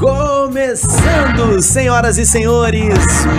Começando, senhoras e senhores,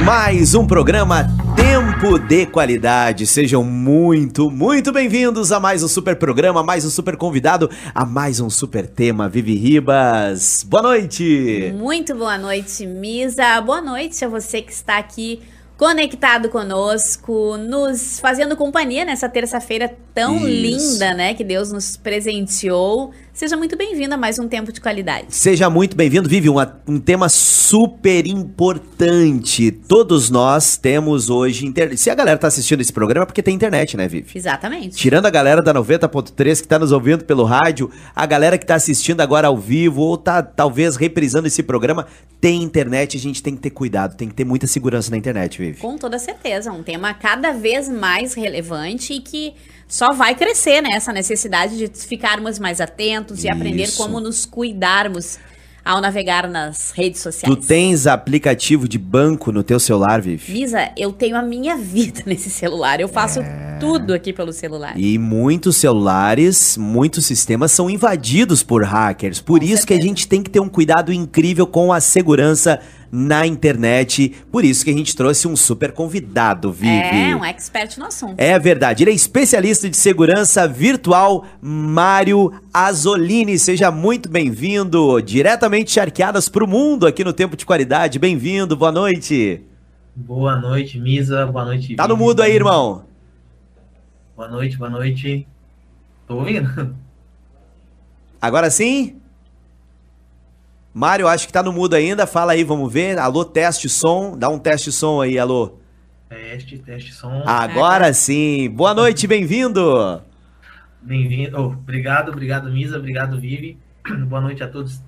mais um programa Tempo de Qualidade. Sejam muito, muito bem-vindos a mais um super programa, a mais um super convidado, a mais um super tema. Vivi Ribas, boa noite! Muito boa noite, Misa. Boa noite a você que está aqui conectado conosco, nos fazendo companhia nessa terça-feira tão Isso. linda, né? Que Deus nos presenteou. Seja muito bem-vindo a mais um Tempo de Qualidade. Seja muito bem-vindo, Vivi. Uma, um tema super importante. Todos nós temos hoje internet. Se a galera tá assistindo esse programa, é porque tem internet, né, Vivi? Exatamente. Tirando a galera da 90.3 que tá nos ouvindo pelo rádio, a galera que tá assistindo agora ao vivo ou tá talvez reprisando esse programa, tem internet. A gente tem que ter cuidado, tem que ter muita segurança na internet, Vivi. Com toda certeza. Um tema cada vez mais relevante e que só vai crescer né, essa necessidade de ficarmos mais atentos e aprender como nos cuidarmos ao navegar nas redes sociais. Tu tens aplicativo de banco no teu celular, Vivi? Lisa, eu tenho a minha vida nesse celular. Eu faço é... tudo aqui pelo celular. E muitos celulares, muitos sistemas são invadidos por hackers. Por com isso certeza. que a gente tem que ter um cuidado incrível com a segurança na internet. Por isso que a gente trouxe um super convidado, Vivi. É, um expert no assunto. É verdade. Ele é especialista de segurança virtual, Mário Azolini. Seja muito bem-vindo. Diretamente charqueadas para o mundo aqui no Tempo de Qualidade. Bem-vindo, boa noite. Boa noite, Misa. Boa noite. Tá no mudo aí, irmão. Boa noite, boa noite. Tô ouvindo. Agora sim? Mário, acho que tá no mudo ainda. Fala aí, vamos ver. Alô, teste som. Dá um teste som aí, alô. Teste, teste som. Agora sim. Boa noite, bem-vindo. Bem-vindo. Oh, obrigado, obrigado, Misa. Obrigado, Vivi. Boa noite a todos os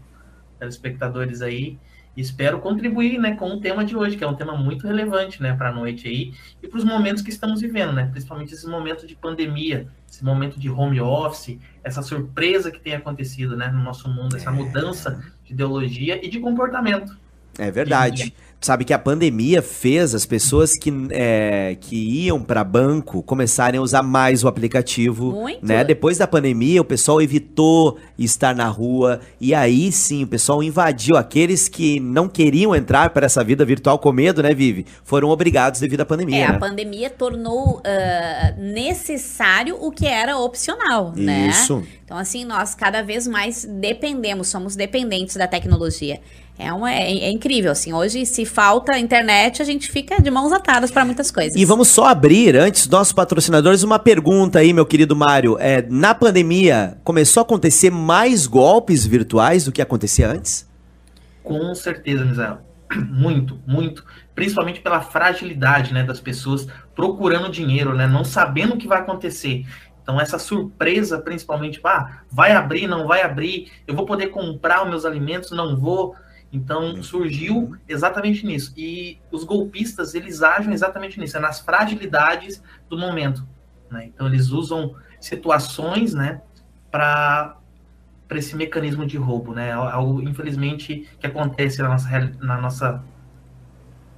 telespectadores aí. Espero contribuir né, com o tema de hoje, que é um tema muito relevante né, para a noite aí e para os momentos que estamos vivendo, né? principalmente esse momento de pandemia, esse momento de home office, essa surpresa que tem acontecido né, no nosso mundo, essa mudança de ideologia e de comportamento. É verdade. Sabe que a pandemia fez as pessoas que, é, que iam para banco começarem a usar mais o aplicativo. Muito. Né? Depois da pandemia, o pessoal evitou estar na rua. E aí sim, o pessoal invadiu. Aqueles que não queriam entrar para essa vida virtual com medo, né, Vivi? Foram obrigados devido à pandemia. É, né? a pandemia tornou uh, necessário o que era opcional, né? Isso. Então, assim, nós cada vez mais dependemos, somos dependentes da tecnologia. É, uma, é, é, incrível, assim. Hoje, se falta internet, a gente fica de mãos atadas para muitas coisas. E vamos só abrir, antes, nossos patrocinadores, uma pergunta aí, meu querido Mário. É, na pandemia, começou a acontecer mais golpes virtuais do que acontecia antes? Com certeza, Misael. Muito, muito. Principalmente pela fragilidade né, das pessoas procurando dinheiro, né, não sabendo o que vai acontecer. Então, essa surpresa, principalmente, ah, vai abrir, não vai abrir, eu vou poder comprar os meus alimentos, não vou. Então surgiu exatamente nisso. E os golpistas, eles agem exatamente nisso, é nas fragilidades do momento. Né? Então eles usam situações né, para esse mecanismo de roubo. Né? Algo, infelizmente, que acontece na nossa, na nossa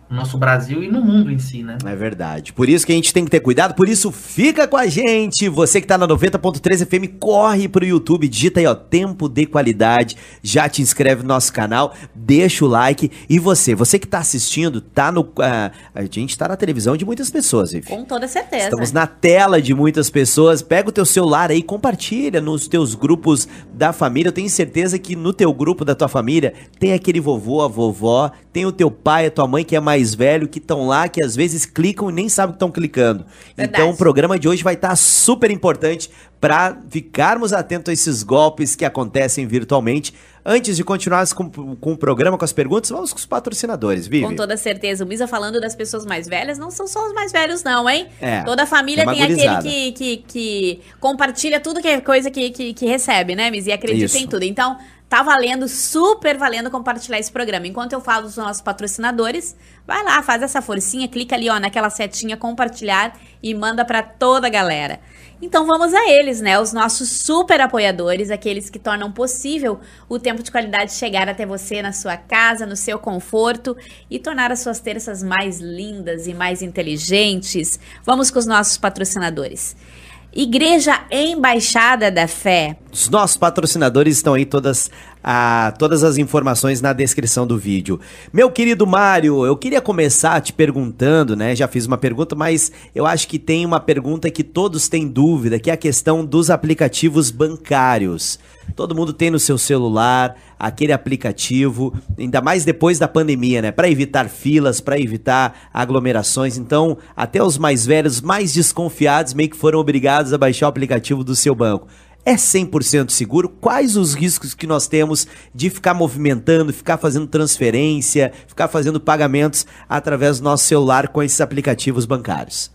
no nosso Brasil e no mundo em si, né? É verdade. Por isso que a gente tem que ter cuidado, por isso fica com a gente. Você que tá na 90.3 FM, corre pro YouTube, digita aí, ó, tempo de qualidade, já te inscreve no nosso canal, deixa o like. E você, você que tá assistindo, tá no. Uh, a gente tá na televisão de muitas pessoas, enfim. Com toda certeza. Estamos na tela de muitas pessoas. Pega o teu celular aí, compartilha nos teus grupos da família. Eu tenho certeza que no teu grupo da tua família tem aquele vovô, a vovó, tem o teu pai, a tua mãe que é mais velho, que estão lá, que às vezes clicam e nem sabem que estão clicando. Verdade. Então o programa de hoje vai estar tá super importante para ficarmos atentos a esses golpes que acontecem virtualmente. Antes de continuar com, com o programa, com as perguntas, vamos com os patrocinadores, Vivi. Com toda certeza. O Misa falando das pessoas mais velhas, não são só os mais velhos, não, hein? É, toda a família é tem aquele que, que, que, compartilha tudo que é coisa que, que, que recebe, né, Misa? E acredita Isso. em tudo. Então, Tá valendo, super valendo compartilhar esse programa. Enquanto eu falo dos nossos patrocinadores, vai lá, faz essa forcinha, clica ali, ó, naquela setinha compartilhar e manda para toda a galera. Então vamos a eles, né? Os nossos super apoiadores, aqueles que tornam possível o tempo de qualidade chegar até você na sua casa, no seu conforto e tornar as suas terças mais lindas e mais inteligentes. Vamos com os nossos patrocinadores. Igreja Embaixada da Fé. Os nossos patrocinadores estão aí todas a, todas as informações na descrição do vídeo. Meu querido Mário, eu queria começar te perguntando, né? Já fiz uma pergunta, mas eu acho que tem uma pergunta que todos têm dúvida, que é a questão dos aplicativos bancários. Todo mundo tem no seu celular aquele aplicativo, ainda mais depois da pandemia, né? Para evitar filas, para evitar aglomerações. Então, até os mais velhos, mais desconfiados, meio que foram obrigados a baixar o aplicativo do seu banco. É 100% seguro? Quais os riscos que nós temos de ficar movimentando, ficar fazendo transferência, ficar fazendo pagamentos através do nosso celular com esses aplicativos bancários?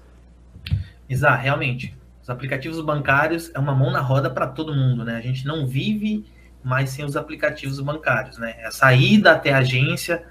Exato, realmente. Os aplicativos bancários é uma mão na roda para todo mundo, né? A gente não vive mais sem os aplicativos bancários, né? A saída até a agência,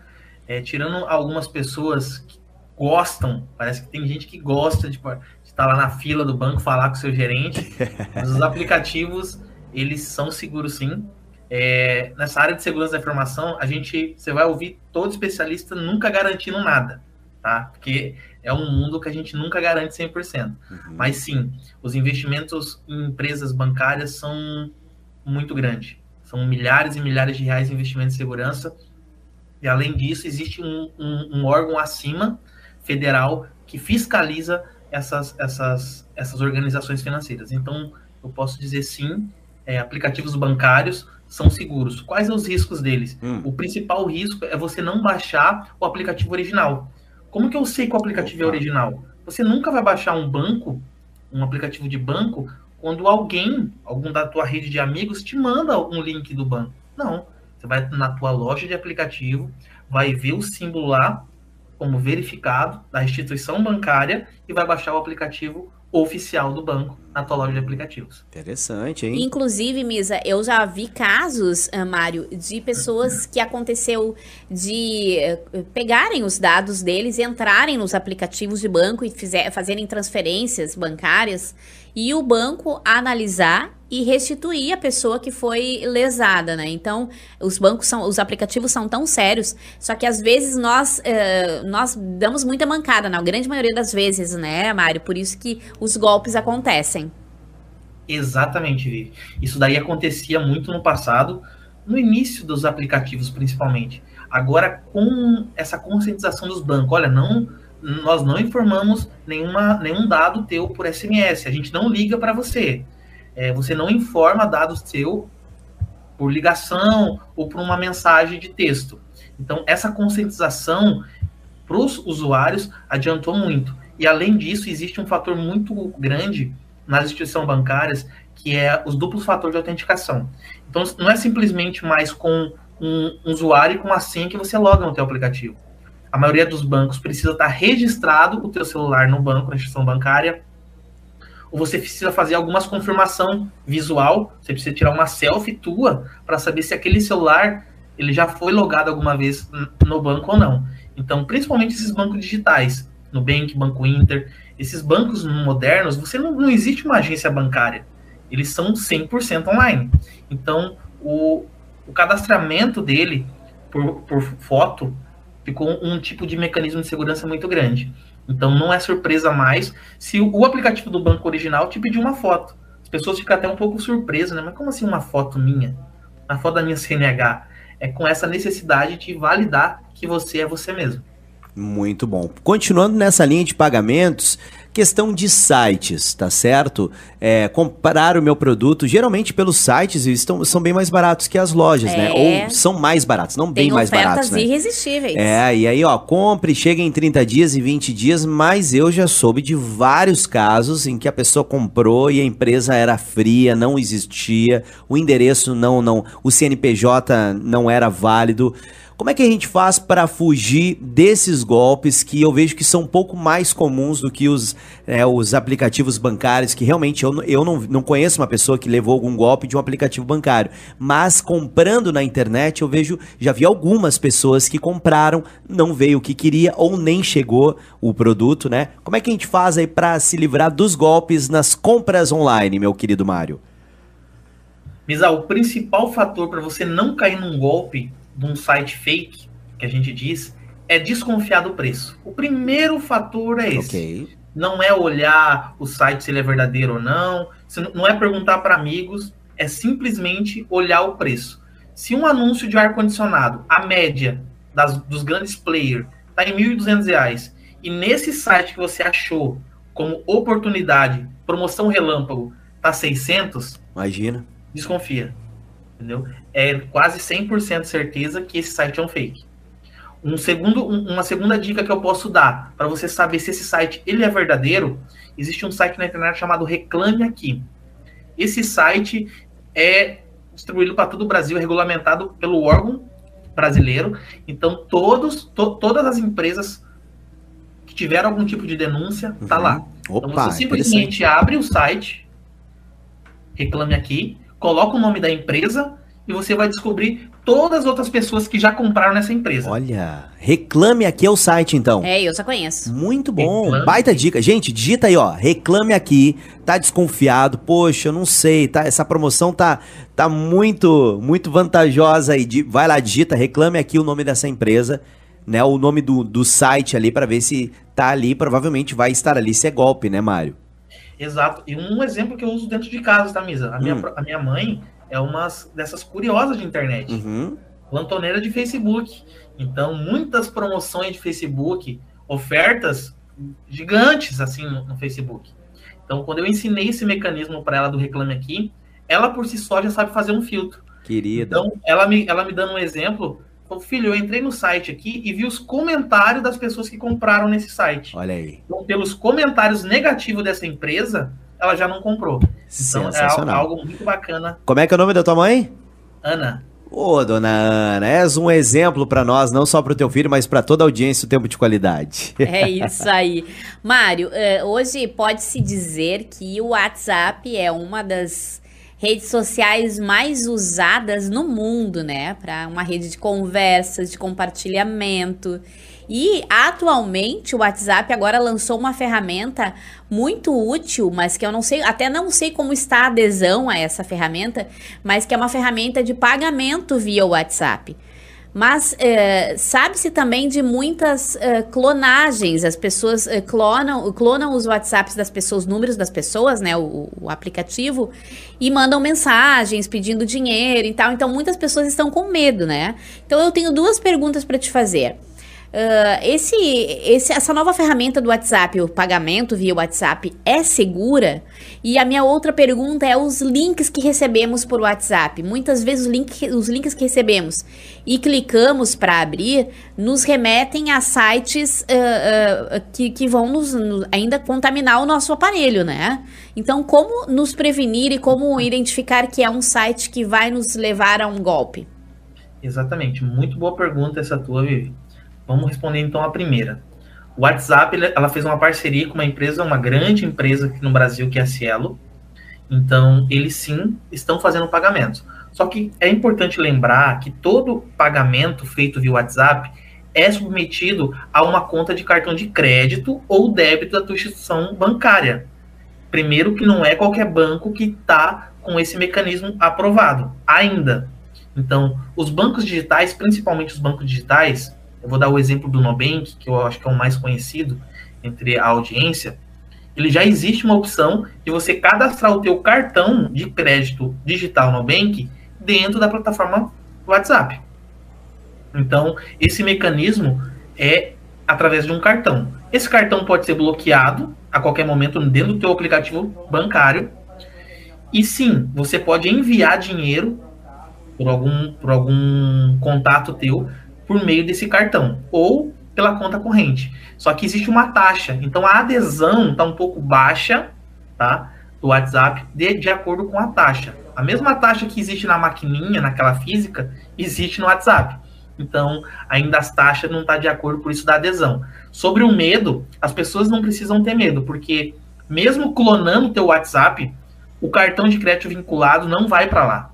é, tirando algumas pessoas que gostam, parece que tem gente que gosta de estar lá na fila do banco falar com o seu gerente, mas os aplicativos, eles são seguros sim. É, nessa área de segurança da informação, a gente, você vai ouvir todo especialista nunca garantindo nada, tá? Porque é um mundo que a gente nunca garante 100%. Uhum. Mas sim, os investimentos em empresas bancárias são muito grandes. São milhares e milhares de reais de investimento em segurança. E além disso, existe um, um, um órgão acima, federal, que fiscaliza essas, essas, essas organizações financeiras. Então, eu posso dizer sim, é, aplicativos bancários são seguros. Quais são os riscos deles? Hum. O principal risco é você não baixar o aplicativo original. Como que eu sei que o aplicativo é Opa. é original? Você nunca vai baixar um banco, um aplicativo de banco, quando alguém, algum da tua rede de amigos, te manda um link do banco. Não. Você vai na tua loja de aplicativo, vai ver o símbolo lá como verificado da instituição bancária e vai baixar o aplicativo oficial do banco na tua loja de aplicativos. Interessante, hein? Inclusive, Misa, eu já vi casos, uh, Mário, de pessoas que aconteceu de uh, pegarem os dados deles, entrarem nos aplicativos de banco e fizer, fazerem transferências bancárias e o banco analisar e restituir a pessoa que foi lesada, né? Então, os bancos são, os aplicativos são tão sérios, só que às vezes nós, uh, nós damos muita mancada, na grande maioria das vezes, né, Mário? Por isso que os golpes acontecem. Exatamente, Vivi. Isso daí acontecia muito no passado, no início dos aplicativos, principalmente. Agora, com essa conscientização dos bancos, olha, não nós não informamos nenhuma, nenhum dado teu por SMS, a gente não liga para você é, você não informa dados seu por ligação ou por uma mensagem de texto. Então, essa conscientização para os usuários adiantou muito. E, além disso, existe um fator muito grande nas instituições bancárias, que é os duplos fatores de autenticação. Então, não é simplesmente mais com um usuário e com uma senha que você loga no teu aplicativo. A maioria dos bancos precisa estar registrado o teu celular no banco, na instituição bancária, ou você precisa fazer algumas confirmação visual, você precisa tirar uma selfie tua para saber se aquele celular ele já foi logado alguma vez no banco ou não. Então, principalmente esses bancos digitais, Nubank, Banco Inter, esses bancos modernos, você não, não existe uma agência bancária. Eles são 100% online. Então, o, o cadastramento dele por, por foto ficou um tipo de mecanismo de segurança muito grande. Então não é surpresa mais se o, aplicativo do banco original te pedir uma foto. As pessoas ficam até um pouco surpresas, né? Mas como assim uma foto minha? A foto da minha CNH? É com essa necessidade de validar que você é você mesmo. Muito bom. Continuando nessa linha de pagamentos, Questão de sites, tá certo? É, comprar o meu produto, geralmente pelos sites estão, são bem mais baratos que as lojas, né? é. né? Ou são mais baratos, não Tem bem mais baratos, né? irresistíveis. É, e aí, ó, compre, chega em 30 dias e 20 dias, mas eu já soube de vários casos em que a pessoa comprou e a empresa era fria, não existia, o endereço não, não, o CNPJ não era válido. Como é que a gente faz para fugir desses golpes que eu vejo que são um pouco mais comuns do que os, é, os aplicativos bancários, que realmente eu, eu não, não conheço uma pessoa que levou algum golpe de um aplicativo bancário. Mas comprando na internet, eu vejo, já vi algumas pessoas que compraram, não veio o que queria ou nem chegou o produto, né? Como é que a gente faz aí para se livrar dos golpes nas compras online, meu querido Mário? Misa, o principal fator para você não cair num golpe de um site fake, que a gente diz, é desconfiar do preço. O primeiro fator é esse. Okay. Não é olhar o site se ele é verdadeiro ou não, não é perguntar para amigos, é simplesmente olhar o preço. Se um anúncio de ar-condicionado, a média das, dos grandes players, está em R$ 1.200, e nesse site que você achou como oportunidade, promoção relâmpago, tá 600, imagina. Desconfia. Entendeu? É quase 100% certeza que esse site é um fake. Um segundo, um, uma segunda dica que eu posso dar para você saber se esse site ele é verdadeiro, existe um site na internet chamado Reclame Aqui. Esse site é distribuído para todo o Brasil, é regulamentado pelo órgão brasileiro. Então, todos, to, todas as empresas que tiveram algum tipo de denúncia, tá uhum. lá. Opa, então, você simplesmente abre o site, reclame aqui, coloca o nome da empresa e você vai descobrir todas as outras pessoas que já compraram nessa empresa. Olha, reclame aqui é o site então. É, eu só conheço. Muito bom, reclame. baita dica. Gente, digita aí, ó, reclame aqui. Tá desconfiado? Poxa, eu não sei, tá? Essa promoção tá tá muito muito vantajosa aí. Vai lá, digita, reclame aqui o nome dessa empresa, né? O nome do, do site ali para ver se tá ali, provavelmente vai estar ali. Se é golpe, né, Mário? Exato. E um exemplo que eu uso dentro de casa, tá, Misa? A minha, hum. a minha mãe, é uma dessas curiosas de internet. Uhum. Plantoneira de Facebook. Então, muitas promoções de Facebook, ofertas gigantes assim no, no Facebook. Então, quando eu ensinei esse mecanismo para ela do Reclame Aqui, ela por si só já sabe fazer um filtro. Querida. Então, ela me, ela me dando um exemplo, falou, filho, eu entrei no site aqui e vi os comentários das pessoas que compraram nesse site. Olha aí. Então, pelos comentários negativos dessa empresa, ela já não comprou. Então é algo muito bacana. Como é que é o nome da tua mãe? Ana. Ô, oh, dona Ana, és um exemplo para nós, não só para o teu filho, mas para toda a audiência, o tempo de qualidade. É isso aí. Mário, eh, hoje pode-se dizer que o WhatsApp é uma das redes sociais mais usadas no mundo, né? Para uma rede de conversas, de compartilhamento. E atualmente o WhatsApp agora lançou uma ferramenta muito útil, mas que eu não sei, até não sei como está a adesão a essa ferramenta, mas que é uma ferramenta de pagamento via WhatsApp. Mas é, sabe-se também de muitas é, clonagens. As pessoas é, clonam, clonam os WhatsApps das pessoas, os números das pessoas, né? O, o, aplicativo, e mandam mensagens pedindo dinheiro e tal. Então muitas pessoas estão com medo, né? Então eu tenho duas perguntas para te fazer. Uh, esse, esse, essa nova ferramenta do WhatsApp, o pagamento via WhatsApp, é segura? E a minha outra pergunta é os links que recebemos por WhatsApp. Muitas vezes os, link, os links que recebemos e clicamos para abrir nos remetem a sites uh, uh, que, que vão nos, ainda contaminar o nosso aparelho, né? Então, como nos prevenir e como identificar que é um site que vai nos levar a um golpe? Exatamente, muito boa pergunta essa tua, Vivi. Vamos responder então a primeira. O WhatsApp, ela fez uma parceria com uma empresa, uma grande empresa aqui no Brasil, que é a Cielo. Então, eles sim estão fazendo pagamentos. Só que é importante lembrar que todo pagamento feito via WhatsApp é submetido a uma conta de cartão de crédito ou débito da tua instituição bancária. Primeiro que não é qualquer banco que está com esse mecanismo aprovado, ainda. Então, os bancos digitais, principalmente os bancos digitais, eu vou dar o exemplo do Nubank, que eu acho que é o mais conhecido entre a audiência, ele já existe uma opção de você cadastrar o teu cartão de crédito digital Nubank dentro da plataforma WhatsApp. Então, esse mecanismo é através de um cartão. Esse cartão pode ser bloqueado a qualquer momento dentro do teu aplicativo bancário. E sim, você pode enviar dinheiro por algum, por algum contato teu por meio desse cartão ou pela conta corrente. Só que existe uma taxa, então a adesão está um pouco baixa, tá? Do WhatsApp de, de acordo com a taxa. A mesma taxa que existe na maquininha, naquela física, existe no WhatsApp. Então, ainda as taxas não estão tá de acordo por isso da adesão. Sobre o medo, as pessoas não precisam ter medo, porque mesmo clonando o teu WhatsApp, o cartão de crédito vinculado não vai para lá.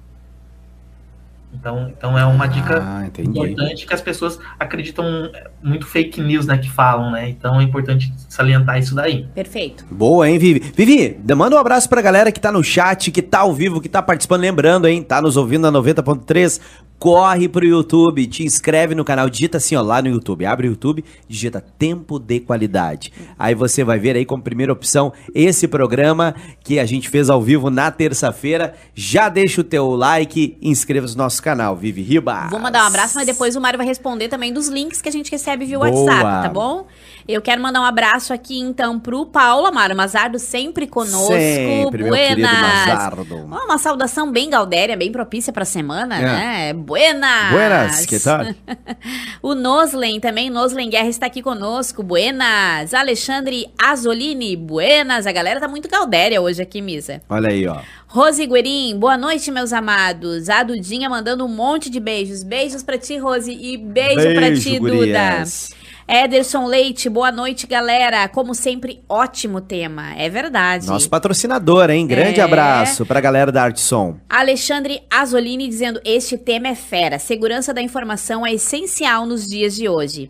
Então, então é uma dica ah, importante que as pessoas acreditam muito fake news, né, que falam, né? Então é importante salientar isso daí. Perfeito. Boa, hein, Vivi? Vivi, manda um abraço pra galera que tá no chat, que tá ao vivo, que tá participando, lembrando, hein, tá nos ouvindo na 90.3 corre pro YouTube, te inscreve no canal, digita assim, ó, lá no YouTube, abre o YouTube, digita Tempo de Qualidade. Aí você vai ver aí como primeira opção esse programa que a gente fez ao vivo na terça-feira. Já deixa o teu like, inscreva-se no nosso canal, Vive Riba. Vou mandar um abraço, mas depois o Mário vai responder também dos links que a gente recebe via WhatsApp, tá bom? Eu quero mandar um abraço aqui então pro Paulo Amaro Mazardo, sempre conosco. Sempre, Buenas. meu Mazardo. Uma saudação bem gaudéria, bem propícia pra semana, é. né? Buenas. Buenas, que tal? o Noslen também, Noslen Guerra está aqui conosco. Buenas. Alexandre Azolini, buenas. A galera tá muito gaudéria hoje aqui, Misa. Olha aí, ó. Rose Guerin, boa noite, meus amados. A Dudinha mandando um monte de beijos. Beijos pra ti, Rose, e beijo, beijo pra ti, gurias. Duda. Ederson Leite, boa noite, galera. Como sempre, ótimo tema. É verdade. Nosso patrocinador, hein? Grande é... abraço pra galera da Arte Som. Alexandre Azolini dizendo: Este tema é fera. Segurança da informação é essencial nos dias de hoje.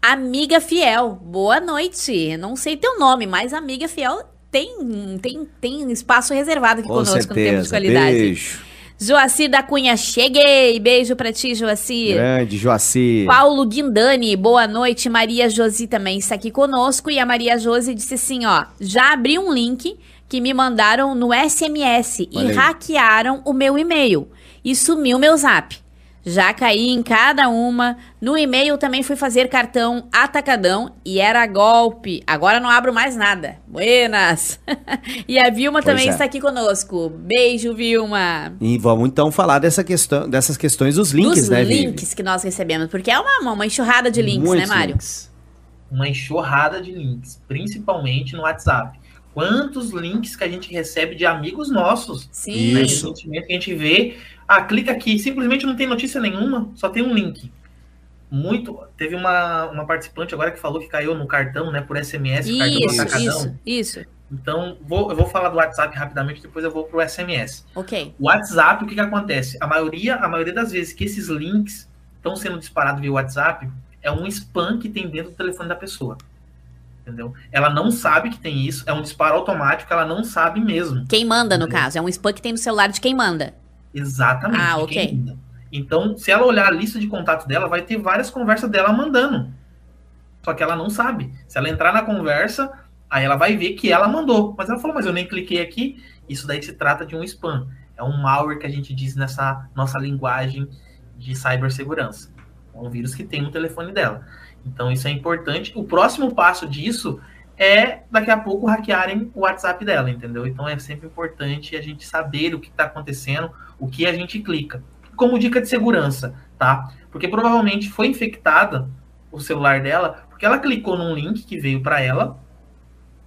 Amiga Fiel, boa noite. Não sei teu nome, mas Amiga Fiel tem, tem, tem espaço reservado aqui Com conosco certeza. no tempo de qualidade. Beijo. Joacir da Cunha, cheguei! Beijo pra ti, Joacir. Grande, Joacir. Paulo Guindani, boa noite. Maria Josi também está aqui conosco. E a Maria Josi disse assim: ó, já abri um link que me mandaram no SMS Olha e aí. hackearam o meu e-mail. E sumiu meu zap. Já caí em cada uma. No e-mail também fui fazer cartão atacadão e era golpe. Agora não abro mais nada. Buenas! e a Vilma pois também é. está aqui conosco. Beijo, Vilma. E vamos então falar dessa questão, dessas questões dos links, dos né, links Vivi? que nós recebemos, porque é uma, uma enxurrada de links, né, Muitos né, Mário? Links. Uma enxurrada de links, principalmente no WhatsApp. Quantos links que a gente recebe de amigos nossos? Sim. Né? Isso. Que a gente vê ah, clica aqui, simplesmente não tem notícia nenhuma, só tem um link. Muito. Teve uma, uma participante agora que falou que caiu no cartão, né, por SMS, isso, cartão do atacadão. Isso, isso. Então, vou, eu vou falar do WhatsApp rapidamente, depois eu vou para o SMS. Ok. O WhatsApp, o que, que acontece? A maioria, a maioria das vezes que esses links estão sendo disparados via WhatsApp, é um spam que tem dentro do telefone da pessoa. Entendeu? Ela não sabe que tem isso, é um disparo automático, ela não sabe mesmo. Quem manda, no caso, é um spam que tem no celular de quem manda. Exatamente. Ah, ok. Então, se ela olhar a lista de contatos dela, vai ter várias conversas dela mandando. Só que ela não sabe. Se ela entrar na conversa, aí ela vai ver que ela mandou. Mas ela falou, mas eu nem cliquei aqui. Isso daí se trata de um spam. É um malware que a gente diz nessa nossa linguagem de cibersegurança. É um vírus que tem no telefone dela. Então, isso é importante. O próximo passo disso é daqui a pouco hackearem o WhatsApp dela, entendeu? Então é sempre importante a gente saber o que está acontecendo, o que a gente clica. Como dica de segurança, tá? Porque provavelmente foi infectada o celular dela, porque ela clicou num link que veio para ela,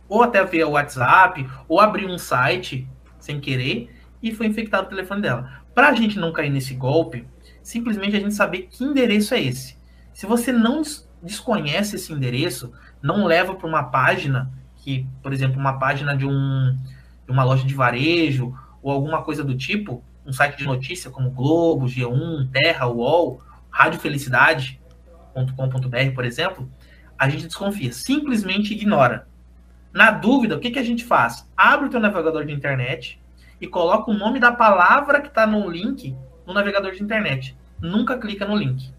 ou até via WhatsApp, ou abriu um site sem querer e foi infectado o telefone dela. Para a gente não cair nesse golpe, simplesmente a gente saber que endereço é esse. Se você não desconhece esse endereço, não leva para uma página que, por exemplo, uma página de, um, de uma loja de varejo ou alguma coisa do tipo, um site de notícia como Globo, G1, Terra, UOL, radiofelicidade.com.br, por exemplo, a gente desconfia, simplesmente ignora. Na dúvida, o que, que a gente faz? Abre o teu navegador de internet e coloca o nome da palavra que está no link no navegador de internet. Nunca clica no link.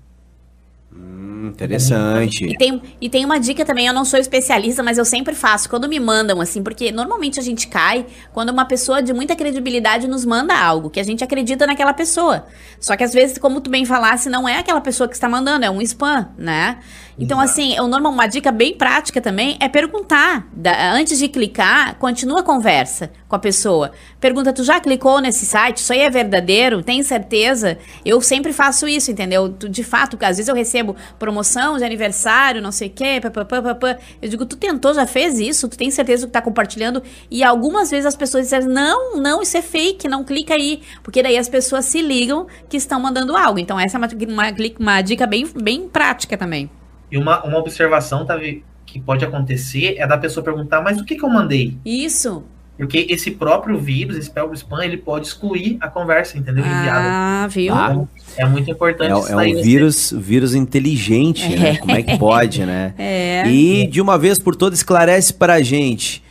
Hum, interessante. E tem, e tem uma dica também, eu não sou especialista, mas eu sempre faço, quando me mandam, assim, porque normalmente a gente cai quando uma pessoa de muita credibilidade nos manda algo, que a gente acredita naquela pessoa. Só que às vezes, como tu bem falasse, não é aquela pessoa que está mandando, é um spam, né? Então, assim, eu, normal, uma dica bem prática também é perguntar. Da, antes de clicar, continua a conversa com a pessoa. Pergunta, tu já clicou nesse site? Isso aí é verdadeiro? Tem certeza? Eu sempre faço isso, entendeu? De fato, às vezes eu recebo promoção de aniversário, não sei o quê, papapá, Eu digo, tu tentou, já fez isso? Tu tem certeza que tá compartilhando? E algumas vezes as pessoas dizem, não, não, isso é fake, não clica aí. Porque daí as pessoas se ligam que estão mandando algo. Então, essa é uma, uma, uma dica bem, bem prática também. E uma, uma observação tá, que pode acontecer é da pessoa perguntar, mas o que, que eu mandei? Isso. Porque esse próprio vírus, esse próprio spam, ele pode excluir a conversa, entendeu? Ah, viu? Então, é muito importante. É, é um vírus, vírus inteligente, né? Como é que pode, né? É. E de uma vez por todas esclarece para a gente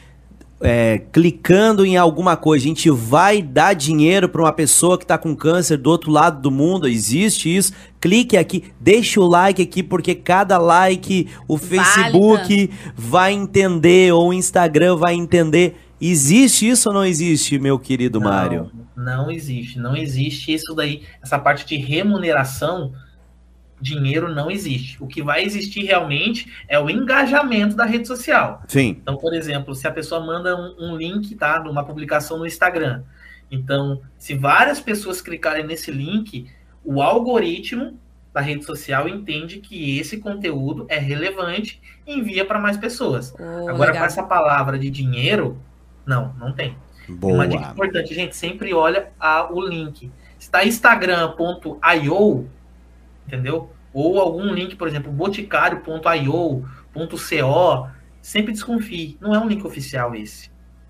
é, clicando em alguma coisa, a gente vai dar dinheiro para uma pessoa que está com câncer do outro lado do mundo? Existe isso? Clique aqui, deixa o like aqui, porque cada like o Facebook Válida. vai entender, ou o Instagram vai entender. Existe isso ou não existe, meu querido não, Mário? Não existe, não existe isso daí. Essa parte de remuneração dinheiro não existe. O que vai existir realmente é o engajamento da rede social. Sim. Então, por exemplo, se a pessoa manda um, um link, tá, numa publicação no Instagram. Então, se várias pessoas clicarem nesse link, o algoritmo da rede social entende que esse conteúdo é relevante e envia para mais pessoas. Oh, Agora, legal. com essa palavra de dinheiro, não, não tem. Boa. Uma dica importante, gente, sempre olha a, o link. Está instagram.io, entendeu? Ou algum link, por exemplo, boticário.io, .co, sempre desconfie. Não é um link oficial esse.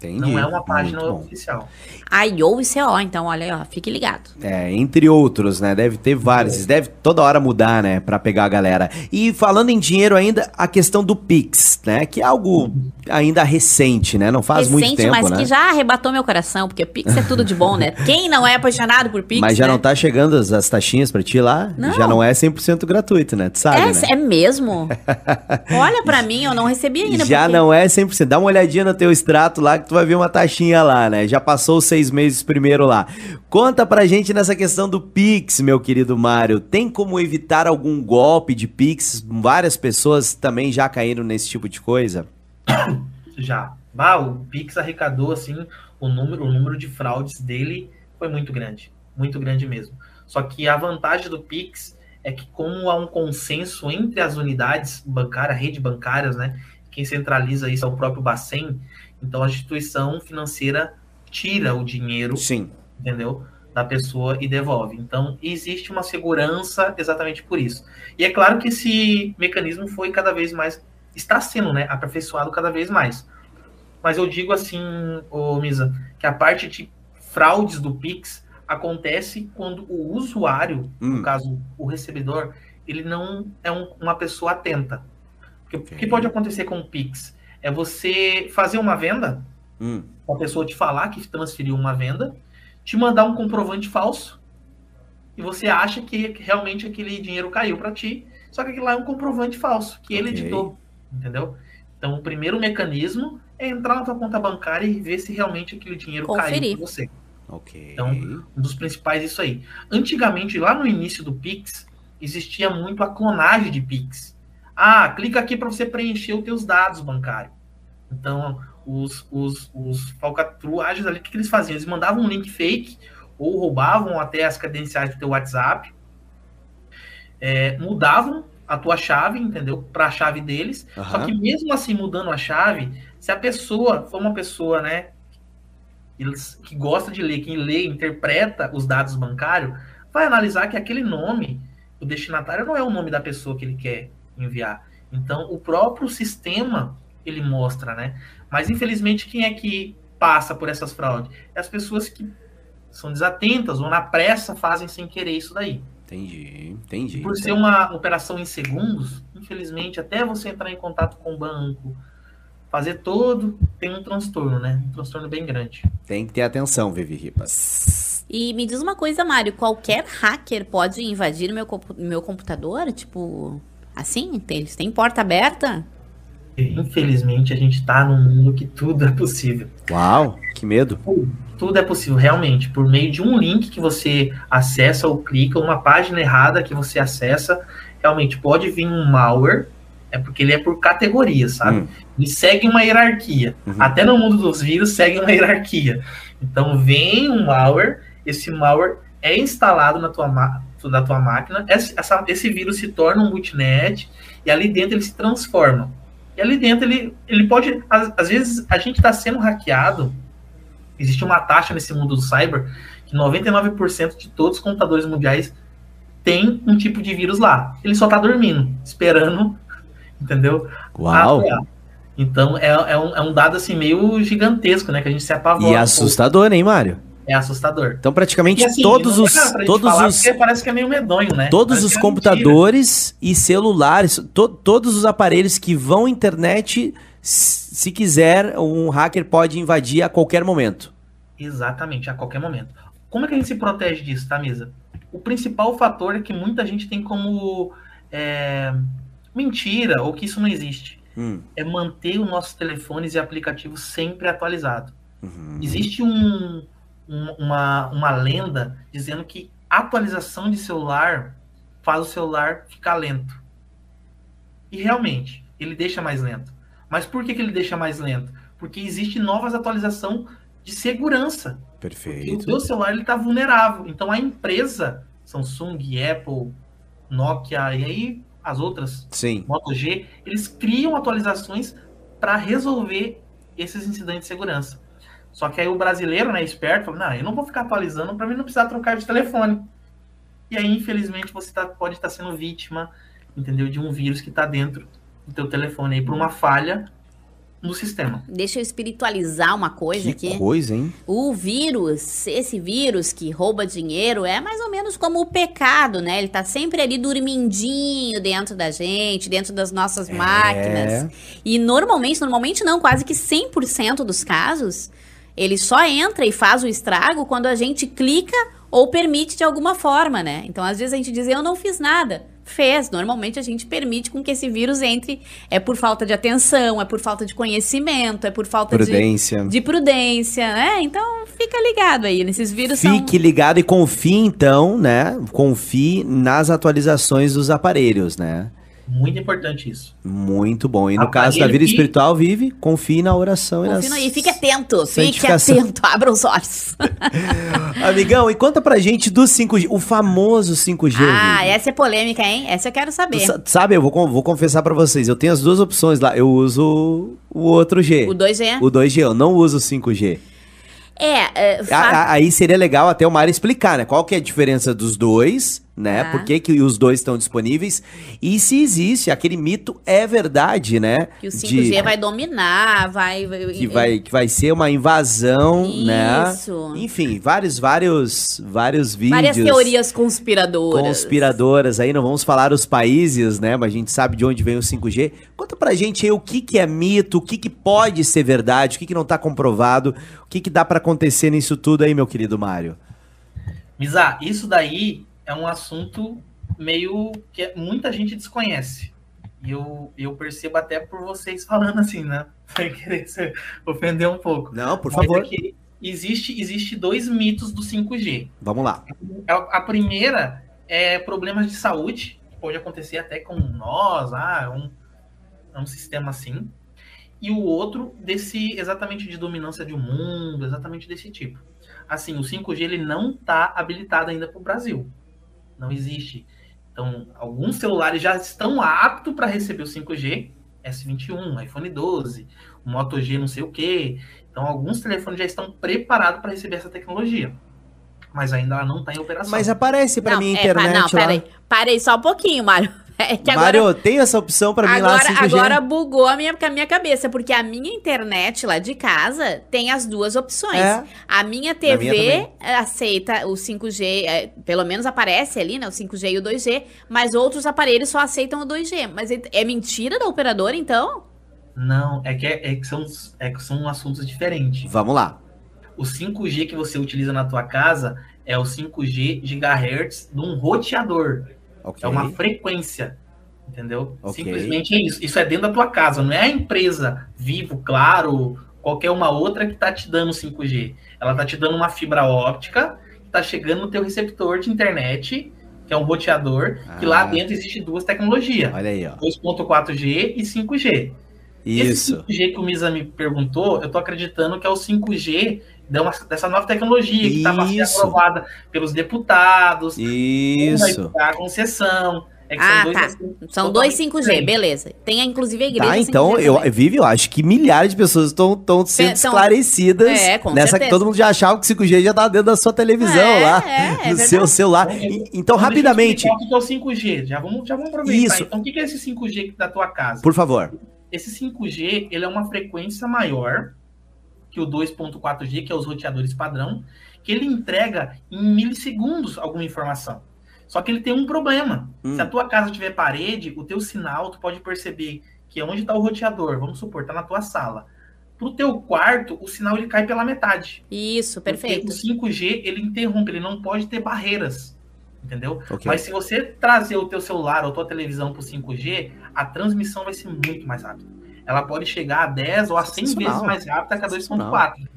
Entendi. Não é uma página oficial. IO e CO, então, olha aí, ó, fique ligado. É, entre outros, né? Deve ter vários. É. Deve toda hora mudar, né? Pra pegar a galera. E falando em dinheiro ainda, a questão do Pix, né? Que é algo ainda recente, né? Não faz recente, muito tempo, mas né? que já arrebatou meu coração, porque Pix é tudo de bom, né? Quem não é apaixonado por Pix, Mas já né? não tá chegando as, as taxinhas pra ti lá? Não. Já não é 100% gratuito, né? Tu sabe, é, né? É mesmo? Olha pra mim, eu não recebi ainda. Já porque... não é 100%. Dá uma olhadinha no teu extrato lá que tu vai ver uma taxinha lá, né? Já passou os seis meses primeiro lá. Conta pra gente nessa questão do Pix, meu querido Mário. Tem como evitar algum golpe de Pix? Várias pessoas também já caíram nesse tipo de coisa? Já. Ah, o Pix arrecadou, assim, o número, o número de fraudes dele foi muito grande. Muito grande mesmo. Só que a vantagem do Pix é que, como há um consenso entre as unidades bancárias, rede bancárias, né? Quem centraliza isso é o próprio Bacen, então a instituição financeira tira o dinheiro, Sim. entendeu? Da pessoa e devolve. Então existe uma segurança exatamente por isso. E é claro que esse mecanismo foi cada vez mais, está sendo, né, aperfeiçoado cada vez mais. Mas eu digo assim, ô Misa, que a parte de fraudes do Pix acontece quando o usuário, hum. no caso o recebedor, ele não é um, uma pessoa atenta. Okay. o que pode acontecer com o Pix? É você fazer uma venda, hum. a pessoa te falar que transferiu uma venda, te mandar um comprovante falso, e você acha que realmente aquele dinheiro caiu para ti, só que aquilo lá é um comprovante falso, que ele okay. editou, entendeu? Então, o primeiro mecanismo é entrar na tua conta bancária e ver se realmente aquele dinheiro Conferir. caiu para você. Ok. Então, um dos principais é isso aí. Antigamente, lá no início do Pix, existia muito a clonagem de Pix. Ah, clica aqui para você preencher os teus dados bancários. Então, os, os, os falcatruagens ali, o que, que eles faziam? Eles mandavam um link fake ou roubavam até as credenciais do teu WhatsApp, é, mudavam a tua chave, entendeu? Para a chave deles. Uhum. Só que mesmo assim, mudando a chave, se a pessoa for uma pessoa, né, que gosta de ler, quem lê, interpreta os dados bancários, vai analisar que aquele nome, o destinatário não é o nome da pessoa que ele quer enviar. Então, o próprio sistema ele mostra, né? Mas infelizmente quem é que passa por essas fraudes? É as pessoas que são desatentas ou na pressa fazem sem querer isso daí. Entendi, entendi. Por ser uma operação em segundos, infelizmente, até você entrar em contato com o banco, fazer todo, tem um transtorno, né? Um transtorno bem grande. Tem que ter atenção, Vivi Ripas. E me diz uma coisa, Mário, qualquer hacker pode invadir meu, meu computador? Tipo, assim? Eles têm porta aberta? Infelizmente, a gente está num mundo que tudo é possível. Uau, que medo. Tudo é possível, realmente. Por meio de um link que você acessa ou clica, uma página errada que você acessa, realmente pode vir um malware, é porque ele é por categoria, sabe? Hum. Ele segue uma hierarquia. Uhum. Até no mundo dos vírus segue uma hierarquia. Então vem um malware, esse malware é instalado na tua, na tua máquina, esse, essa, esse vírus se torna um bootnet e ali dentro ele se transforma e ali dentro ele, ele pode. Às, às vezes a gente está sendo hackeado. Existe uma taxa nesse mundo do cyber que 99% de todos os computadores mundiais tem um tipo de vírus lá. Ele só está dormindo, esperando, entendeu? Uau! Então é, é, um, é um dado assim meio gigantesco, né? Que a gente se apavora. E assustador, hein, Mário? É assustador. Então, praticamente assim, todos os. Todos os parece que é meio medonho, né? Todos parece os computadores e celulares, to, todos os aparelhos que vão à internet se quiser, um hacker pode invadir a qualquer momento. Exatamente, a qualquer momento. Como é que a gente se protege disso, tá, mesa? O principal fator é que muita gente tem como é, mentira ou que isso não existe. Hum. É manter os nossos telefones e aplicativos sempre atualizados. Uhum. Existe um, um, uma, uma lenda dizendo que atualização de celular faz o celular ficar lento. E realmente, ele deixa mais lento. Mas por que, que ele deixa mais lento? Porque existe novas atualização de segurança. Perfeito. Porque o seu celular está vulnerável. Então a empresa, Samsung, Apple, Nokia e aí as outras, Sim. Moto G, eles criam atualizações para resolver esses incidentes de segurança. Só que aí o brasileiro, né, esperto, fala, não, eu não vou ficar atualizando para mim não precisar trocar de telefone. E aí, infelizmente, você tá, pode estar tá sendo vítima, entendeu, de um vírus que está dentro do teu telefone aí por uma falha no sistema. Deixa eu espiritualizar uma coisa que aqui. coisa, hein? O vírus, esse vírus que rouba dinheiro é mais ou menos como o pecado, né? Ele tá sempre ali dormindinho dentro da gente, dentro das nossas é. máquinas. E normalmente, normalmente não, quase que 100% dos casos, ele só entra e faz o estrago quando a gente clica ou permite de alguma forma, né? Então, às vezes a gente diz, eu não fiz nada fez. Normalmente a gente permite com que esse vírus entre. É por falta de atenção, é por falta de conhecimento, é por falta prudência. De, de prudência, né? Então fica ligado aí, nesses vírus Fique são... ligado e confie então, né? Confie nas atualizações dos aparelhos, né? Muito importante isso. Muito bom. E no caso da vida que... espiritual, vive, confie na oração confie e nas... E fique atento, fique atento, abra os olhos. Amigão, e conta pra gente do 5G, o famoso 5G. Ah, vive. essa é polêmica, hein? Essa eu quero saber. Tu, sabe, eu vou, vou confessar pra vocês, eu tenho as duas opções lá. Eu uso o outro G. O 2G? O 2G, eu não uso o 5G. É, uh, fa... aí seria legal até o Mário explicar, né? Qual que é a diferença dos dois né? Ah. Por que, que os dois estão disponíveis? E se existe, aquele mito é verdade, né? Que o 5G de, vai dominar, vai... Que vai, que vai ser uma invasão, né? Isso. né? Enfim, vários, vários, vários vídeos. Várias teorias conspiradoras. Conspiradoras, aí não vamos falar os países, né? Mas a gente sabe de onde vem o 5G. Conta pra gente aí o que, que é mito, o que, que pode ser verdade, o que, que não tá comprovado, o que, que dá para acontecer nisso tudo aí, meu querido Mário. Misa, isso daí é um assunto meio que muita gente desconhece. E eu, eu percebo até por vocês falando assim, né? Sem querer se ofender um pouco. Não, por Mas favor. É existe, existe dois mitos do 5G. Vamos lá. A, a, primeira é problemas de saúde, que pode acontecer até com nós, ah, um, é um sistema assim. E o outro desse exatamente de dominância de um mundo, exatamente desse tipo. Assim, o 5G ele não está habilitado ainda para o Brasil não existe. Então, alguns celulares já estão aptos para receber o 5G, S21, iPhone 12, o Moto G não sei o quê. Então, alguns telefones já estão preparados para receber essa tecnologia. Mas ainda ela não está em operação. Mas aparece para mim a internet é, não, peraí. Parei só um pouquinho, Mário. É que agora, Mário, tem essa opção para mim agora, lá 5G? Agora bugou a minha, a minha cabeça, porque a minha internet lá de casa tem as duas opções. É. A minha TV minha aceita o 5G, é, pelo menos aparece ali, né, o 5G e o 2G, mas outros aparelhos só aceitam o 2G. Mas é, é mentira da operadora, então? Não, é que, é, é, que, são, é que são assuntos diferentes. Vamos lá. O 5G que você utiliza na tua casa é o 5G GHz de um roteador. Okay. É uma frequência. Entendeu? Okay. Simplesmente é isso. Isso é dentro da tua casa, não é a empresa Vivo, Claro, qualquer uma outra que está te dando 5G. Ela está te dando uma fibra óptica que está chegando no teu receptor de internet, que é um roteador, ah. que lá ah. dentro existe duas tecnologias. Olha aí, ó. 2.4G e 5G. Isso. Esse 5G que o Misa me perguntou, eu tô acreditando que é o 5G dessa nova tecnologia que estava sendo aprovada pelos deputados. Isso. A concessão. É ah, são tá. São dois 5G, diferentes. beleza. Tem inclusive a igreja. Tá, então, eu, Vivi, eu acho que milhares de pessoas estão sendo então, esclarecidas é, com nessa certeza. que todo mundo já achava que o 5G já tá dentro da sua televisão é, lá, é, é no seu celular. Então, então rapidamente. O que é o 5G? Já vamos, já vamos aproveitar. Isso. Então, o que é esse 5G da tua casa? Por favor. Esse 5G, ele é uma frequência maior que o 2.4G, que é os roteadores padrão, que ele entrega em milissegundos alguma informação. Só que ele tem um problema. Hum. Se a tua casa tiver parede, o teu sinal, tu pode perceber que é onde está o roteador, vamos supor, está na tua sala. Para o teu quarto, o sinal ele cai pela metade. Isso, perfeito. Porque o 5G ele interrompe, ele não pode ter barreiras, entendeu? Okay. Mas se você trazer o teu celular ou tua televisão para o 5G, a transmissão vai ser muito mais rápida. Ela pode chegar a 10 ou a 100 vezes mais rápida que a 2.4.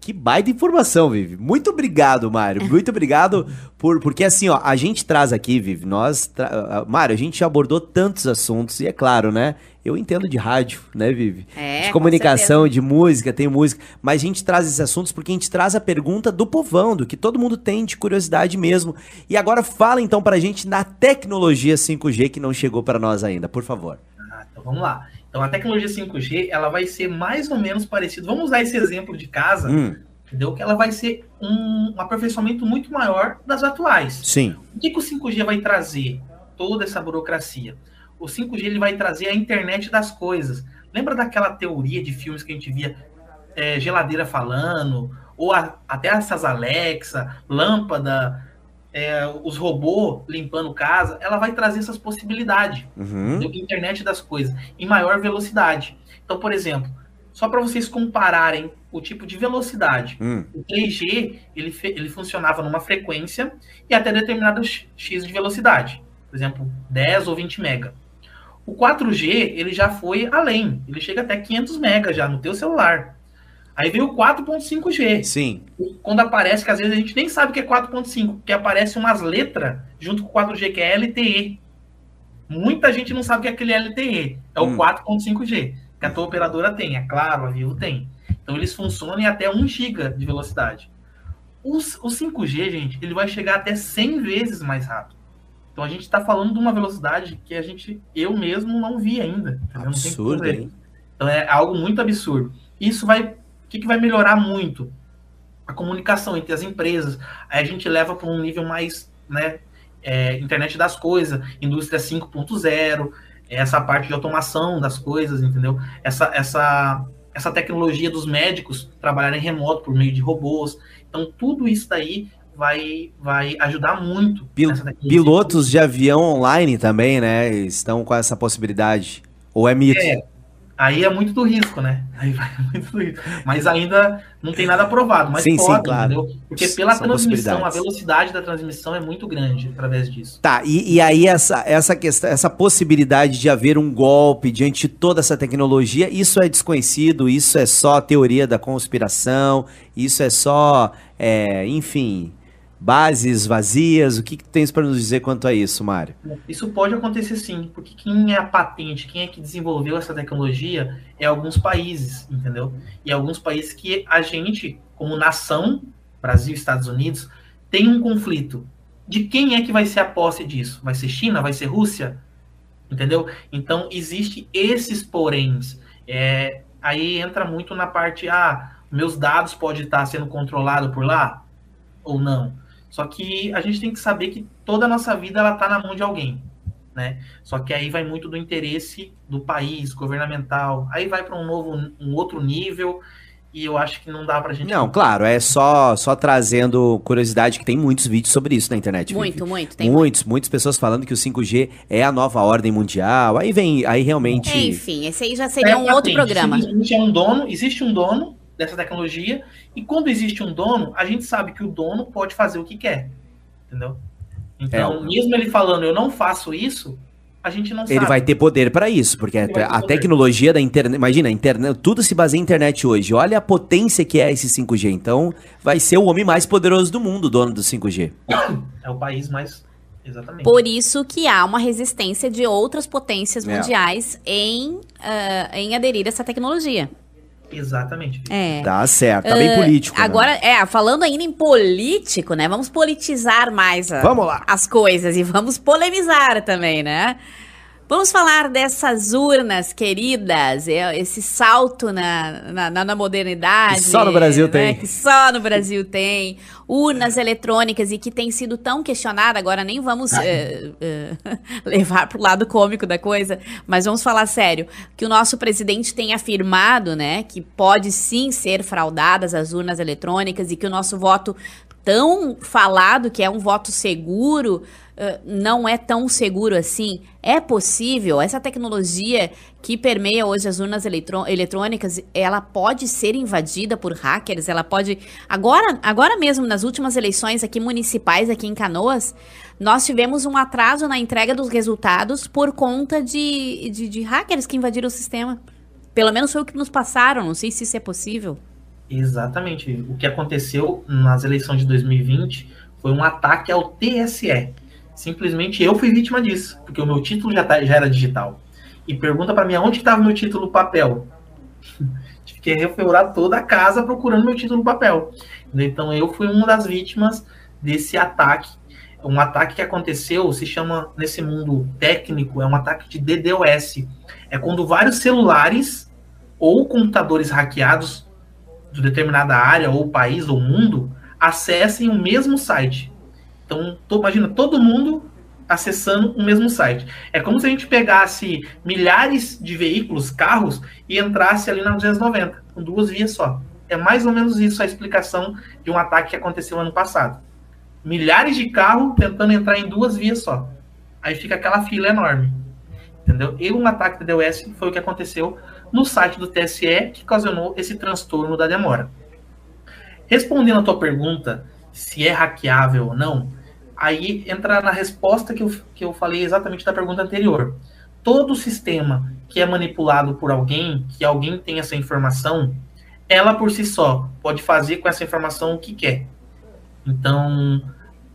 Que baita informação, Vivi. Muito obrigado, Mário. Muito obrigado por porque assim, ó, a gente traz aqui, Vivi, nós, tra... Mário, a gente abordou tantos assuntos e é claro, né? Eu entendo de rádio, né, Vivi? É, de comunicação, de música, tem música, mas a gente traz esses assuntos porque a gente traz a pergunta do povão, do que todo mundo tem de curiosidade mesmo. E agora fala então pra gente na tecnologia 5G que não chegou para nós ainda, por favor. Ah, então vamos lá. Então a tecnologia 5G ela vai ser mais ou menos parecida. Vamos usar esse exemplo de casa, hum. entendeu? Que ela vai ser um, um aperfeiçoamento muito maior das atuais. Sim. O que, que o 5G vai trazer? Toda essa burocracia. O 5G ele vai trazer a internet das coisas. Lembra daquela teoria de filmes que a gente via é, geladeira falando, ou a, até essas Alexa, lâmpada, é, os robôs limpando casa, ela vai trazer essas possibilidades uhum. internet das coisas em maior velocidade. Então, por exemplo, só para vocês compararem o tipo de velocidade, hum. o 3G ele, ele funcionava numa frequência e até determinado x de velocidade, por exemplo, 10 ou 20 mega. O 4G ele já foi além, ele chega até 500 mega já no teu celular. Aí veio o 4.5G. Sim. Quando aparece, que às vezes a gente nem sabe o que é 4.5, porque aparece umas letras junto com o 4G, que é LTE. Muita gente não sabe o que é aquele LTE. É hum. o 4.5G, que a tua operadora tem, é claro, a Vivo tem. Então eles funcionam em até 1 GB de velocidade. O, o 5G, gente, ele vai chegar até 100 vezes mais rápido. Então a gente está falando de uma velocidade que a gente, eu mesmo não vi ainda. Absurdo, hein? Então é algo muito absurdo. Isso vai o que, que vai melhorar muito? A comunicação entre as empresas. Aí a gente leva para um nível mais, né, é, internet das coisas, indústria 5.0, essa parte de automação das coisas, entendeu? Essa, essa, essa tecnologia dos médicos trabalharem remoto por meio de robôs. Então, tudo isso daí vai, vai ajudar muito. Pil pilotos de avião online também, né? Estão com essa possibilidade. Ou é mito? É, Aí é muito do risco, né? Aí vai muito do risco. Mas ainda não tem nada aprovado. Mas sim, pode, sim, claro. entendeu? Porque pela São transmissão, a velocidade da transmissão é muito grande através disso. Tá, e, e aí essa, essa questão, essa possibilidade de haver um golpe diante de toda essa tecnologia, isso é desconhecido, isso é só teoria da conspiração, isso é só, é, enfim, bases vazias? O que, que tens para nos dizer quanto a isso, Mário? Isso pode acontecer sim, porque quem é a patente, quem é que desenvolveu essa tecnologia é alguns países, entendeu? E alguns países que a gente, como nação, Brasil Estados Unidos, tem um conflito. De quem é que vai ser a posse disso? Vai ser China? Vai ser Rússia? Entendeu? Então, existe esses poréns. É, aí entra muito na parte, ah, meus dados podem estar sendo controlados por lá ou não. Só que a gente tem que saber que toda a nossa vida ela está na mão de alguém, né? Só que aí vai muito do interesse do país, governamental. Aí vai para um novo, um outro nível e eu acho que não dá pra gente. Não, claro, é só só trazendo curiosidade que tem muitos vídeos sobre isso na internet. Muito, Vivi. muito, tem muitos, muito. muitas pessoas falando que o 5G é a nova ordem mundial. Aí vem, aí realmente. É, enfim, esse aí já seria é, um outro programa. Existe um dono, existe um dono dessa tecnologia. E quando existe um dono, a gente sabe que o dono pode fazer o que quer. Entendeu? Então, é. mesmo ele falando, eu não faço isso, a gente não ele sabe. Ele vai ter poder para isso, porque a, a tecnologia da internet, imagina, internet, tudo se baseia em internet hoje. Olha a potência que é esse 5G. Então, vai ser o homem mais poderoso do mundo, dono do 5G. É o país mais Exatamente. Por isso que há uma resistência de outras potências é. mundiais é. em, uh, em aderir a essa tecnologia. Exatamente. É. Tá certo, tá bem uh, político. Né? Agora, né? é, falando ainda em político, né? Vamos politizar mais a, vamos lá. as coisas e vamos polemizar também, né? Vamos falar dessas urnas queridas, é, esse salto na, na, na modernidade. Que só no Brasil né? tem. Que só no Brasil tem. Urnas eletrônicas e que tem sido tão questionada. Agora nem vamos uh, uh, levar para o lado cômico da coisa, mas vamos falar sério. Que o nosso presidente tem afirmado né, que pode sim ser fraudadas as urnas eletrônicas e que o nosso voto tão falado que é um voto seguro, uh, não é tão seguro assim? É possível? Essa tecnologia que permeia hoje as urnas eletrônicas, ela pode ser invadida por hackers? Ela pode. Agora, agora mesmo, nas últimas eleições aqui municipais, aqui em Canoas, nós tivemos um atraso na entrega dos resultados por conta de, de, de hackers que invadiram o sistema. Pelo menos foi o que nos passaram, não sei se isso é possível. Exatamente. O que aconteceu nas eleições de 2020 foi um ataque ao TSE. Simplesmente eu fui vítima disso, porque o meu título já, tá, já era digital. E pergunta para mim aonde estava meu título papel. Tive que refeurar toda a casa procurando meu título papel. Então eu fui uma das vítimas desse ataque. Um ataque que aconteceu, se chama nesse mundo técnico, é um ataque de DDoS. É quando vários celulares ou computadores hackeados de determinada área, ou país, ou mundo, acessem o mesmo site. Então, tô, imagina todo mundo acessando o mesmo site. É como se a gente pegasse milhares de veículos, carros, e entrasse ali na 290, com duas vias só. É mais ou menos isso a explicação de um ataque que aconteceu ano passado. Milhares de carros tentando entrar em duas vias só. Aí fica aquela fila enorme. Entendeu? E um ataque da DOS foi o que aconteceu no site do TSE que ocasionou esse transtorno da demora. Respondendo a tua pergunta, se é hackeável ou não, aí entra na resposta que eu, que eu falei exatamente da pergunta anterior. Todo sistema que é manipulado por alguém, que alguém tem essa informação, ela por si só pode fazer com essa informação o que quer. Então,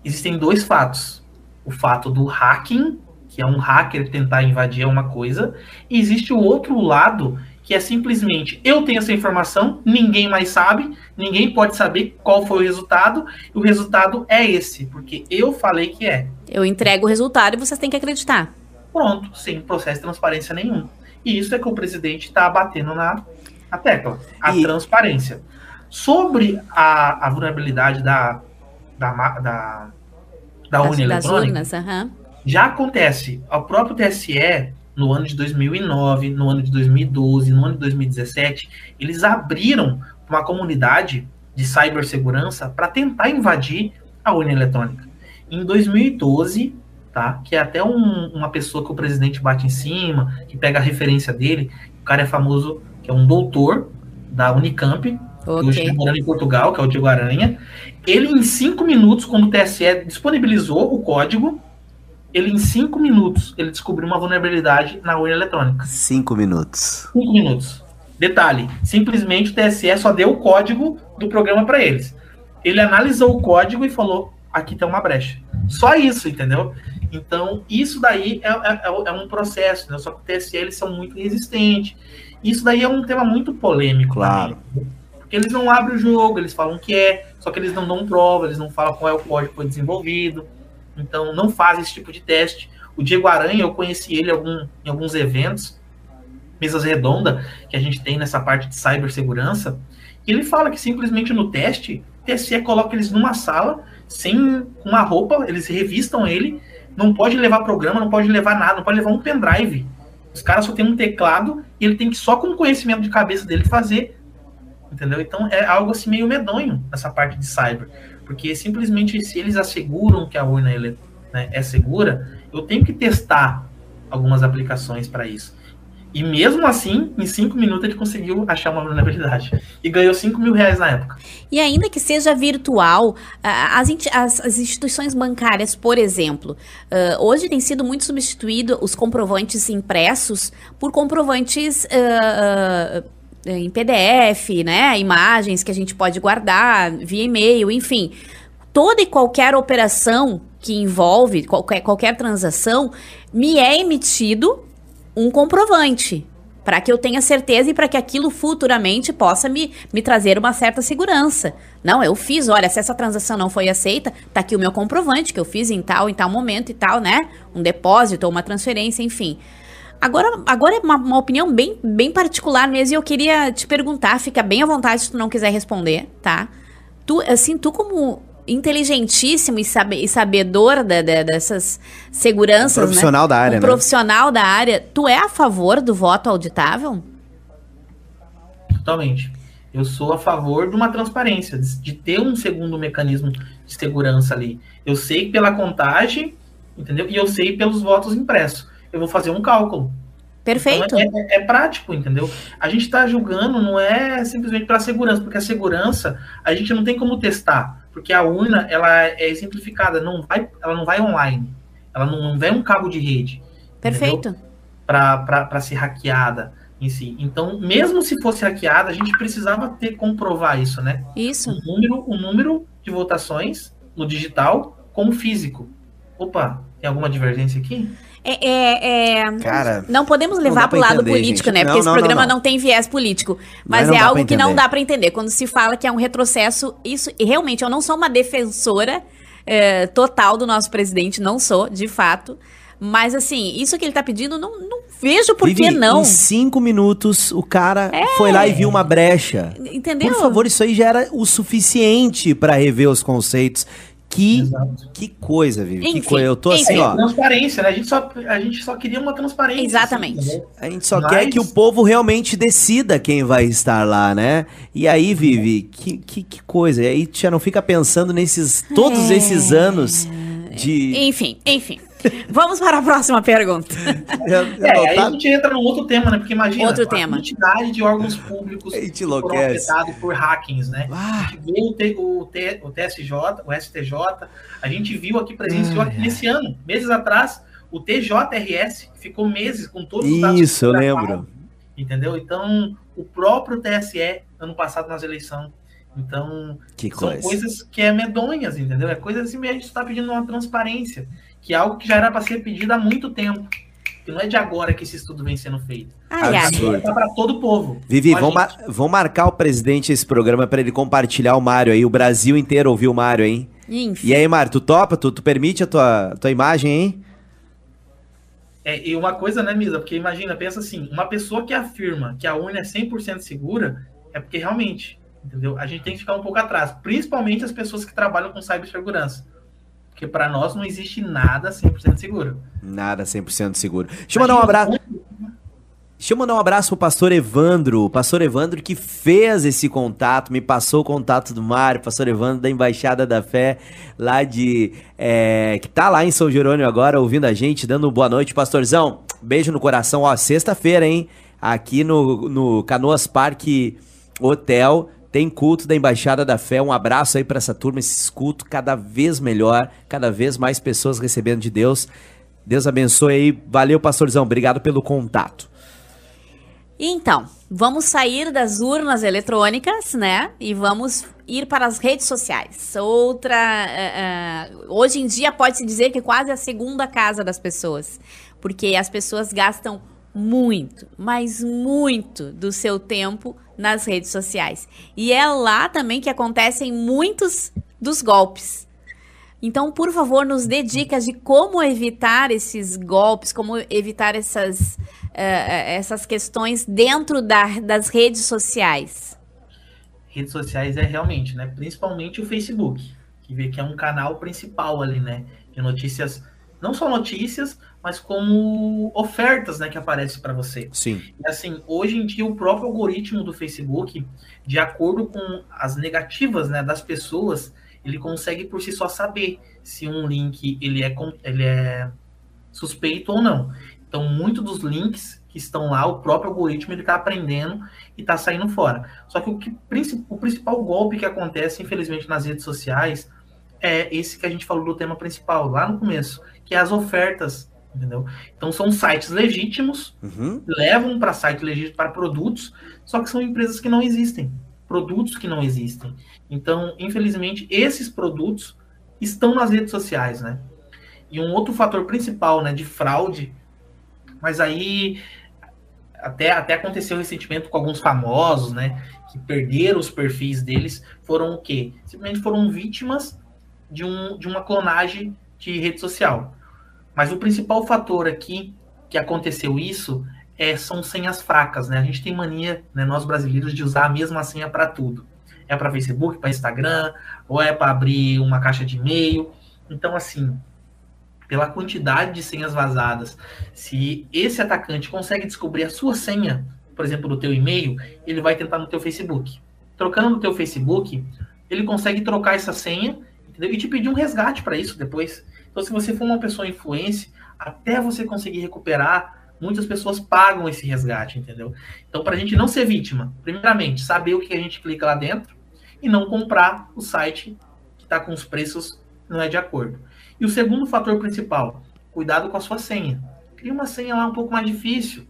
existem dois fatos. O fato do hacking que é um hacker tentar invadir uma coisa, e existe o outro lado, que é simplesmente eu tenho essa informação, ninguém mais sabe, ninguém pode saber qual foi o resultado, e o resultado é esse, porque eu falei que é. Eu entrego o resultado e vocês têm que acreditar. Pronto, sem processo de transparência nenhum. E isso é que o presidente está batendo na, na tecla, a e... transparência. Sobre a, a vulnerabilidade da, da, da, da urna eletrônica, urnas, uhum já acontece. O próprio TSE, no ano de 2009, no ano de 2012, no ano de 2017, eles abriram uma comunidade de cibersegurança para tentar invadir a urna eletrônica. Em 2012, tá? Que é até um, uma pessoa que o presidente bate em cima, que pega a referência dele. O cara é famoso, que é um doutor da Unicamp, okay. que hoje está morando em Portugal, que é o Diego Aranha. Ele, em cinco minutos, quando o TSE disponibilizou o código, ele em cinco minutos ele descobriu uma vulnerabilidade na urna eletrônica. Cinco minutos. Cinco minutos. Detalhe, simplesmente o TSE só deu o código do programa para eles. Ele analisou o código e falou: aqui tem uma brecha. Só isso, entendeu? Então, isso daí é, é, é, é um processo, né? só que o TSE eles são muito resistentes. Isso daí é um tema muito polêmico. Claro. Também, porque eles não abrem o jogo, eles falam que é, só que eles não dão prova, eles não falam qual é o código que foi desenvolvido. Então não faz esse tipo de teste. O Diego Aranha, eu conheci ele algum, em alguns eventos, mesas redondas, que a gente tem nessa parte de cibersegurança, e ele fala que simplesmente no teste, o TSE coloca eles numa sala, sem uma roupa, eles revistam ele, não pode levar programa, não pode levar nada, não pode levar um pendrive. Os caras só tem um teclado e ele tem que só com o conhecimento de cabeça dele fazer. Entendeu? Então é algo assim meio medonho nessa parte de cyber. Porque simplesmente se eles asseguram que a urna né, é segura, eu tenho que testar algumas aplicações para isso. E mesmo assim, em cinco minutos ele conseguiu achar uma vulnerabilidade. E ganhou 5 mil reais na época. E ainda que seja virtual, as, as, as instituições bancárias, por exemplo, uh, hoje tem sido muito substituído os comprovantes impressos por comprovantes. Uh, uh, em PDF, né? Imagens que a gente pode guardar via e-mail, enfim. Toda e qualquer operação que envolve qualquer, qualquer transação, me é emitido um comprovante para que eu tenha certeza e para que aquilo futuramente possa me, me trazer uma certa segurança. Não, eu fiz, olha, se essa transação não foi aceita, tá aqui o meu comprovante que eu fiz em tal, em tal momento e tal, né? Um depósito ou uma transferência, enfim. Agora, agora é uma, uma, opinião bem, bem particular mesmo e eu queria te perguntar, fica bem à vontade se tu não quiser responder, tá? Tu, assim, tu como inteligentíssimo e, sabe, e sabedor da, da, dessas seguranças, um profissional né? da área, um né? profissional da área, tu é a favor do voto auditável? Totalmente. Eu sou a favor de uma transparência, de ter um segundo mecanismo de segurança ali. Eu sei pela contagem, entendeu? E eu sei pelos votos impressos. Eu vou fazer um cálculo. Perfeito. Então é, é, é, prático, entendeu? A gente está julgando não é simplesmente para segurança, porque a segurança a gente não tem como testar, porque a urna ela é exemplificada, não vai, ela não vai online, ela não, não vem um cabo de rede. Perfeito. Para ser hackeada em si. Então, mesmo se fosse hackeada, a gente precisava ter comprovar isso, né? Isso. O número, o número de votações no digital como físico. Opa, tem alguma divergência aqui? É, é, é, Cara, não podemos levar para o lado político, gente. né? Porque não, esse não, programa não, não, tem viés político. Mas, mas é algo que não dá para entender. Quando se fala que é um retrocesso, isso e realmente eu não sou uma defensora é, total do nosso presidente, não sou, de fato. Mas assim, isso que ele tá pedindo, não, não vejo por Vivi, que não. Em cinco minutos, o cara é. foi lá e viu uma brecha. Entendeu? Por favor, isso aí já era o suficiente para rever os conceitos. Que, que coisa, Vivi. Enfim, que coisa. Eu tô assim, enfim. assim, ó. Transparência, né? A gente só, a gente só queria uma transparência. Exatamente. Assim, a gente só Mas... quer que o povo realmente decida quem vai estar lá, né? E aí, Vivi, que, que, que coisa. E aí já não fica pensando nesses todos é... esses anos de. Enfim, enfim. Vamos para a próxima pergunta. é, aí a gente entra num outro tema, né? Porque imagina outro a tema. quantidade de órgãos públicos que foram afetados por hackings, né? Ah. A gente viu o, T, o, T, o TSJ, o STJ, a gente viu aqui, presenciou aqui nesse ano, meses atrás, o TJRS, ficou meses com todos os dados. Isso, eu lembro. Entendeu? Então, o próprio TSE, ano passado nas eleições, então, que são coisa. coisas que é medonhas, entendeu? É coisa assim, a gente está pedindo uma transparência que é algo que já era para ser pedido há muito tempo. Que não é de agora que esse estudo vem sendo feito. Ai, Absurdo. Tá para todo o povo. Vivi, vamos, mar marcar o presidente esse programa para ele compartilhar o Mário aí. O Brasil inteiro ouviu o Mário, hein? Enfim. E aí, Mário, tu topa? Tu, tu permite a tua, tua imagem, hein? É, e uma coisa, né, Misa? Porque imagina, pensa assim, uma pessoa que afirma que a urna é 100% segura, é porque realmente, entendeu? A gente tem que ficar um pouco atrás, principalmente as pessoas que trabalham com cibersegurança. Porque para nós não existe nada 100% seguro. Nada 100% seguro. Deixa eu mandar um abraço. Deixa eu mandar um abraço pro pastor Evandro. O pastor Evandro que fez esse contato, me passou o contato do Mário, pastor Evandro da Embaixada da Fé, lá de. É, que tá lá em São Jerônimo agora, ouvindo a gente, dando boa noite, pastorzão. Beijo no coração. Ó, sexta-feira, hein? Aqui no, no Canoas Parque Hotel. Tem culto da Embaixada da Fé. Um abraço aí para essa turma, esse culto cada vez melhor, cada vez mais pessoas recebendo de Deus. Deus abençoe aí. Valeu, pastorzão. Obrigado pelo contato. Então, vamos sair das urnas eletrônicas, né? E vamos ir para as redes sociais. Outra. Uh, uh, hoje em dia pode-se dizer que quase a segunda casa das pessoas. Porque as pessoas gastam muito, mas muito do seu tempo nas redes sociais. E é lá também que acontecem muitos dos golpes. Então, por favor, nos dê dicas de como evitar esses golpes, como evitar essas, uh, essas questões dentro da, das redes sociais. Redes sociais é realmente, né? Principalmente o Facebook, que vê que é um canal principal ali, né? De notícias, não só notícias, mas como ofertas, né, que aparecem para você. Sim. E assim, hoje em dia o próprio algoritmo do Facebook, de acordo com as negativas, né, das pessoas, ele consegue por si só saber se um link ele é ele é suspeito ou não. Então, muitos dos links que estão lá, o próprio algoritmo ele está aprendendo e está saindo fora. Só que o, que o principal golpe que acontece, infelizmente, nas redes sociais é esse que a gente falou do tema principal lá no começo, que é as ofertas entendeu? Então são sites legítimos, uhum. levam para site legítimo para produtos, só que são empresas que não existem, produtos que não existem. Então, infelizmente, esses produtos estão nas redes sociais, né? E um outro fator principal, né, de fraude, mas aí até, até aconteceu recentemente com alguns famosos, né, que perderam os perfis deles, foram o quê? Simplesmente foram vítimas de, um, de uma clonagem de rede social. Mas o principal fator aqui que aconteceu isso é, são senhas fracas, né? A gente tem mania, né, nós brasileiros, de usar a mesma senha para tudo. É para Facebook, para Instagram, ou é para abrir uma caixa de e-mail. Então, assim, pela quantidade de senhas vazadas, se esse atacante consegue descobrir a sua senha, por exemplo, do teu e-mail, ele vai tentar no teu Facebook. Trocando no teu Facebook, ele consegue trocar essa senha entendeu? e te pedir um resgate para isso depois. Então, se você for uma pessoa influente, até você conseguir recuperar, muitas pessoas pagam esse resgate, entendeu? Então, para a gente não ser vítima, primeiramente, saber o que a gente clica lá dentro e não comprar o site que está com os preços não é de acordo. E o segundo fator principal, cuidado com a sua senha. Cria uma senha lá um pouco mais difícil.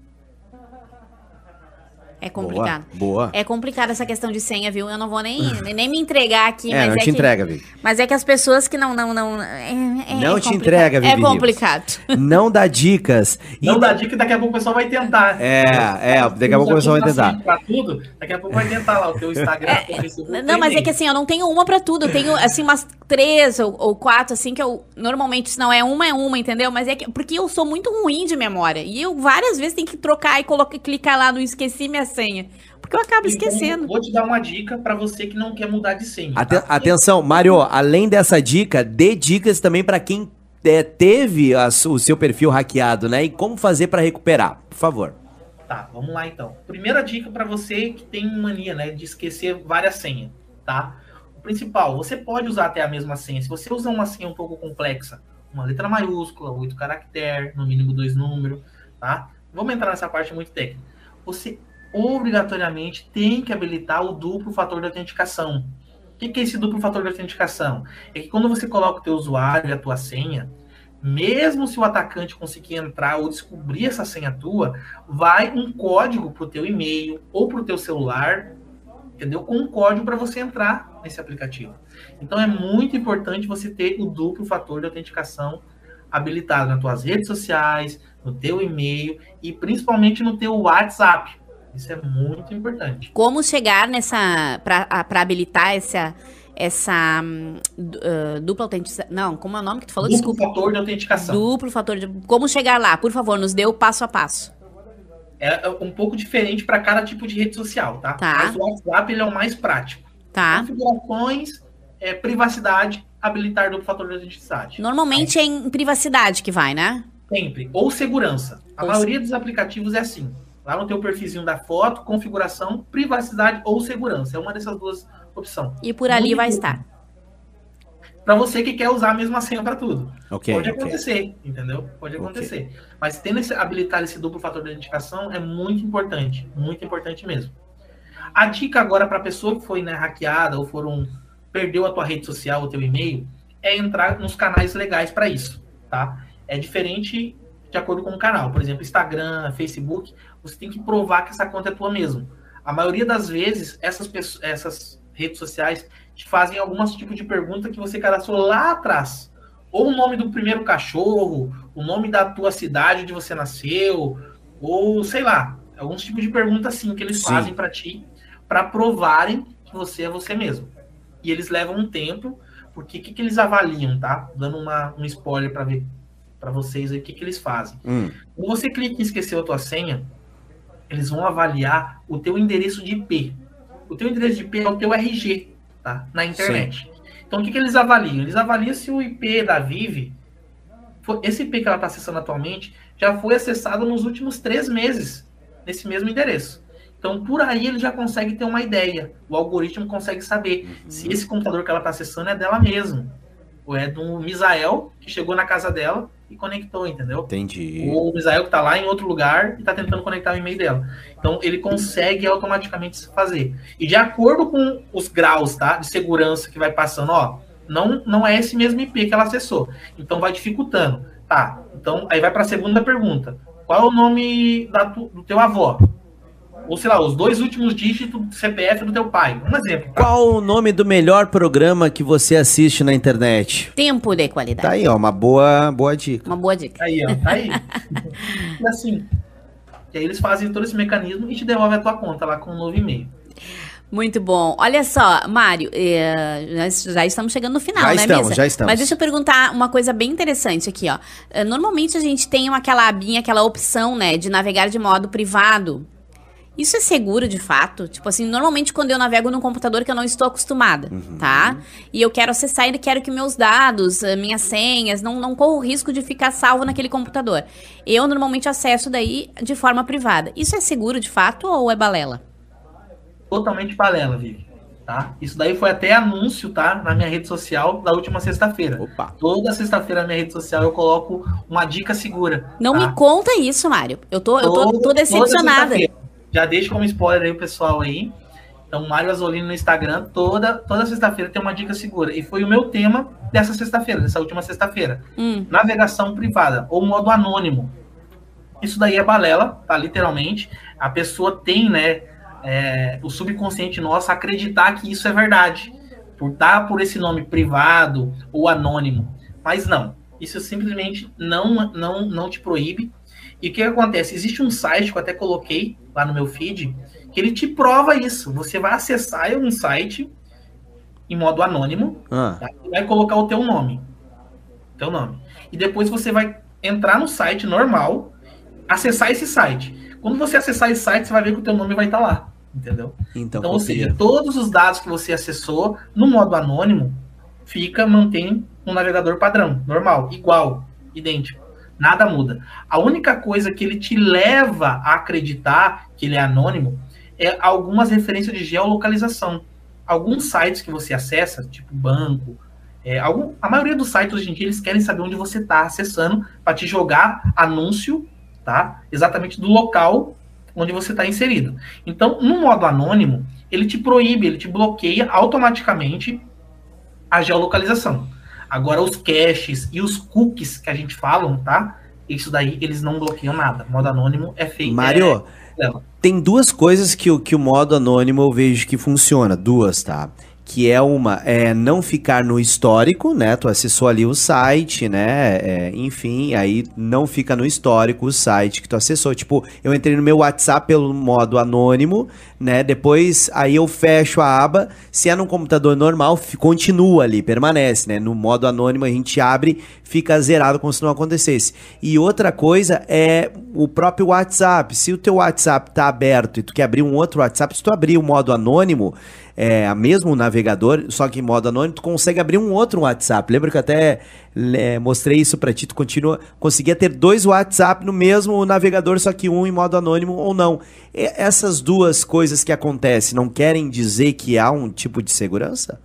É complicado. Boa, boa. É complicado essa questão de senha, viu? Eu não vou nem, nem me entregar aqui. É, mas não é te que, entrega, Vivi. Mas é que as pessoas que não. não, não é, é, não é te entrega, Vivi. É complicado. Não dá dicas. Não e... dá dica, daqui a pouco o pessoal vai tentar. É, é, daqui a pouco o pessoal vai tentar. Pra tudo, daqui a pouco vai tentar lá o teu Instagram, é, Facebook. Não, mas é que assim, eu não tenho uma pra tudo. Eu tenho, assim, umas três ou, ou, quatro, assim, que eu. Normalmente, se não é uma, é uma, entendeu? Mas é que. Porque eu sou muito ruim de memória. E eu várias vezes tenho que trocar e colocar, clicar lá no esqueci minha senha. Porque eu acabo então, esquecendo. Vou te dar uma dica para você que não quer mudar de senha. Aten tá? Atenção, Mário, além dessa dica, dê dicas também para quem é, teve a, o seu perfil hackeado, né? E como fazer para recuperar, por favor. Tá, vamos lá então. Primeira dica para você que tem mania, né, de esquecer várias senhas, tá? O principal, você pode usar até a mesma senha. Se você usar uma senha um pouco complexa, uma letra maiúscula, oito caracteres, no mínimo dois números, tá? Vamos entrar nessa parte muito técnica. Você obrigatoriamente tem que habilitar o duplo fator de autenticação. O que é esse duplo fator de autenticação? É que quando você coloca o teu usuário e a tua senha, mesmo se o atacante conseguir entrar ou descobrir essa senha tua, vai um código para o teu e-mail ou para o teu celular, entendeu? Com um código para você entrar nesse aplicativo. Então é muito importante você ter o duplo fator de autenticação habilitado nas tuas redes sociais, no teu e-mail e principalmente no teu WhatsApp. Isso é muito importante. Como chegar nessa. para habilitar essa. Essa uh, dupla autenticação. Não, como é o nome que tu falou? Duplo Desculpa. fator de autenticação. Duplo fator de. Como chegar lá? Por favor, nos dê o passo a passo. É, é um pouco diferente para cada tipo de rede social, tá? tá. Mas o WhatsApp ele é o mais prático. Tá. Configurações, é, privacidade, habilitar duplo fator de autenticação. Normalmente é em privacidade que vai, né? Sempre. Ou segurança. A Ou maioria dos aplicativos é assim. Lá no teu perfilzinho da foto, configuração, privacidade ou segurança. É uma dessas duas opções. E por ali Muito vai estar. Para você que quer usar a mesma senha para tudo. Okay, Pode okay. acontecer, entendeu? Pode acontecer. Okay. Mas tendo esse, habilitar esse duplo fator de identificação é muito importante. Muito importante mesmo. A dica agora para a pessoa que foi né, hackeada ou foram perdeu a tua rede social, o teu e-mail, é entrar nos canais legais para isso, tá? É diferente de acordo com o canal. Por exemplo, Instagram, Facebook, você tem que provar que essa conta é tua mesmo. A maioria das vezes, essas, pessoas, essas redes sociais te fazem alguns tipos de pergunta que você cadastrou lá atrás. Ou o nome do primeiro cachorro, o nome da tua cidade onde você nasceu, ou sei lá, alguns tipos de pergunta assim que eles Sim. fazem para ti, para provarem que você é você mesmo. E eles levam um tempo, porque o que, que eles avaliam, tá? Dando uma, um spoiler para ver para vocês aí o que, que eles fazem. Hum. Quando você clica em esquecer a tua senha, eles vão avaliar o teu endereço de IP. O teu endereço de IP é o teu RG, tá? Na internet. Sim. Então o que, que eles avaliam? Eles avaliam se o IP da Vive, esse IP que ela está acessando atualmente, já foi acessado nos últimos três meses nesse mesmo endereço. Então, por aí ele já consegue ter uma ideia. O algoritmo consegue saber uhum. se esse computador que ela está acessando é dela mesmo. Ou é do Misael, que chegou na casa dela e conectou, entendeu? Entendi. Ou o Misael que tá lá em outro lugar e tá tentando conectar o e-mail dela. Então ele consegue automaticamente fazer. E de acordo com os graus, tá? De segurança que vai passando, ó, não, não é esse mesmo IP que ela acessou. Então vai dificultando. Tá. Então aí vai para a segunda pergunta. Qual é o nome da tu, do teu avó? Ou sei lá, os dois últimos dígitos do CPF do teu pai. Um exemplo. Tá? Qual o nome do melhor programa que você assiste na internet? Tempo de qualidade. Tá aí, ó, uma boa, boa dica. Uma boa dica. Tá aí, ó, tá aí. e assim, e aí eles fazem todo esse mecanismo e te devolvem a tua conta lá com um novo e-mail. Muito bom. Olha só, Mário, eh, nós já estamos chegando no final, já né, estamos, Misa? Já estamos, Mas deixa eu perguntar uma coisa bem interessante aqui, ó. Eh, normalmente a gente tem aquela abinha, aquela opção, né, de navegar de modo privado isso é seguro de fato? Tipo assim, normalmente quando eu navego num computador que eu não estou acostumada, uhum. tá? E eu quero acessar e quero que meus dados, eh, minhas senhas, não, não corram o risco de ficar salvo naquele computador. Eu normalmente acesso daí de forma privada. Isso é seguro de fato ou é balela? Totalmente balela, Vivi. Tá? Isso daí foi até anúncio, tá? Na minha rede social da última sexta-feira. Toda sexta-feira na minha rede social eu coloco uma dica segura. Não tá? me conta isso, Mário. Eu tô, eu tô, tô decepcionada. Já deixa como spoiler aí o pessoal aí. Então, Mário Azolino no Instagram, toda, toda sexta-feira tem uma dica segura. E foi o meu tema dessa sexta-feira, dessa última sexta-feira. Hum. Navegação privada, ou modo anônimo. Isso daí é balela, tá? Literalmente. A pessoa tem, né? é, o subconsciente nosso acreditar que isso é verdade, por estar por esse nome privado ou anônimo. Mas não, isso simplesmente não, não, não te proíbe. E o que acontece? Existe um site que eu até coloquei lá no meu feed, que ele te prova isso. Você vai acessar um site em modo anônimo ah. tá? e vai colocar o teu nome. Teu nome. E depois você vai entrar no site normal, acessar esse site. Quando você acessar esse site, você vai ver que o teu nome vai estar lá entendeu? Então, então ou seja, todos os dados que você acessou no modo anônimo fica, mantém um navegador padrão, normal, igual, idêntico. Nada muda. A única coisa que ele te leva a acreditar que ele é anônimo é algumas referências de geolocalização. Alguns sites que você acessa, tipo banco, é, algum, a maioria dos sites hoje em dia eles querem saber onde você está acessando para te jogar anúncio, tá? Exatamente do local onde você está inserido. Então, no modo anônimo, ele te proíbe, ele te bloqueia automaticamente a geolocalização. Agora, os caches e os cookies que a gente fala, tá? Isso daí, eles não bloqueiam nada. modo anônimo é feito. Mário, é... tem duas coisas que, que o modo anônimo eu vejo que funciona. Duas, tá? Que é uma é não ficar no histórico, né? Tu acessou ali o site, né? É, enfim, aí não fica no histórico o site que tu acessou. Tipo, eu entrei no meu WhatsApp pelo modo anônimo, né? Depois aí eu fecho a aba. Se é num computador normal, continua ali, permanece, né? No modo anônimo a gente abre, fica zerado como se não acontecesse. E outra coisa é o próprio WhatsApp. Se o teu WhatsApp tá aberto e tu quer abrir um outro WhatsApp, se tu abrir o modo anônimo, é, mesmo navegador, só que em modo anônimo, tu consegue abrir um outro WhatsApp. Lembra que eu até é, mostrei isso para ti, tu continua, conseguia ter dois WhatsApp no mesmo navegador, só que um em modo anônimo ou não. E essas duas coisas que acontecem não querem dizer que há um tipo de segurança?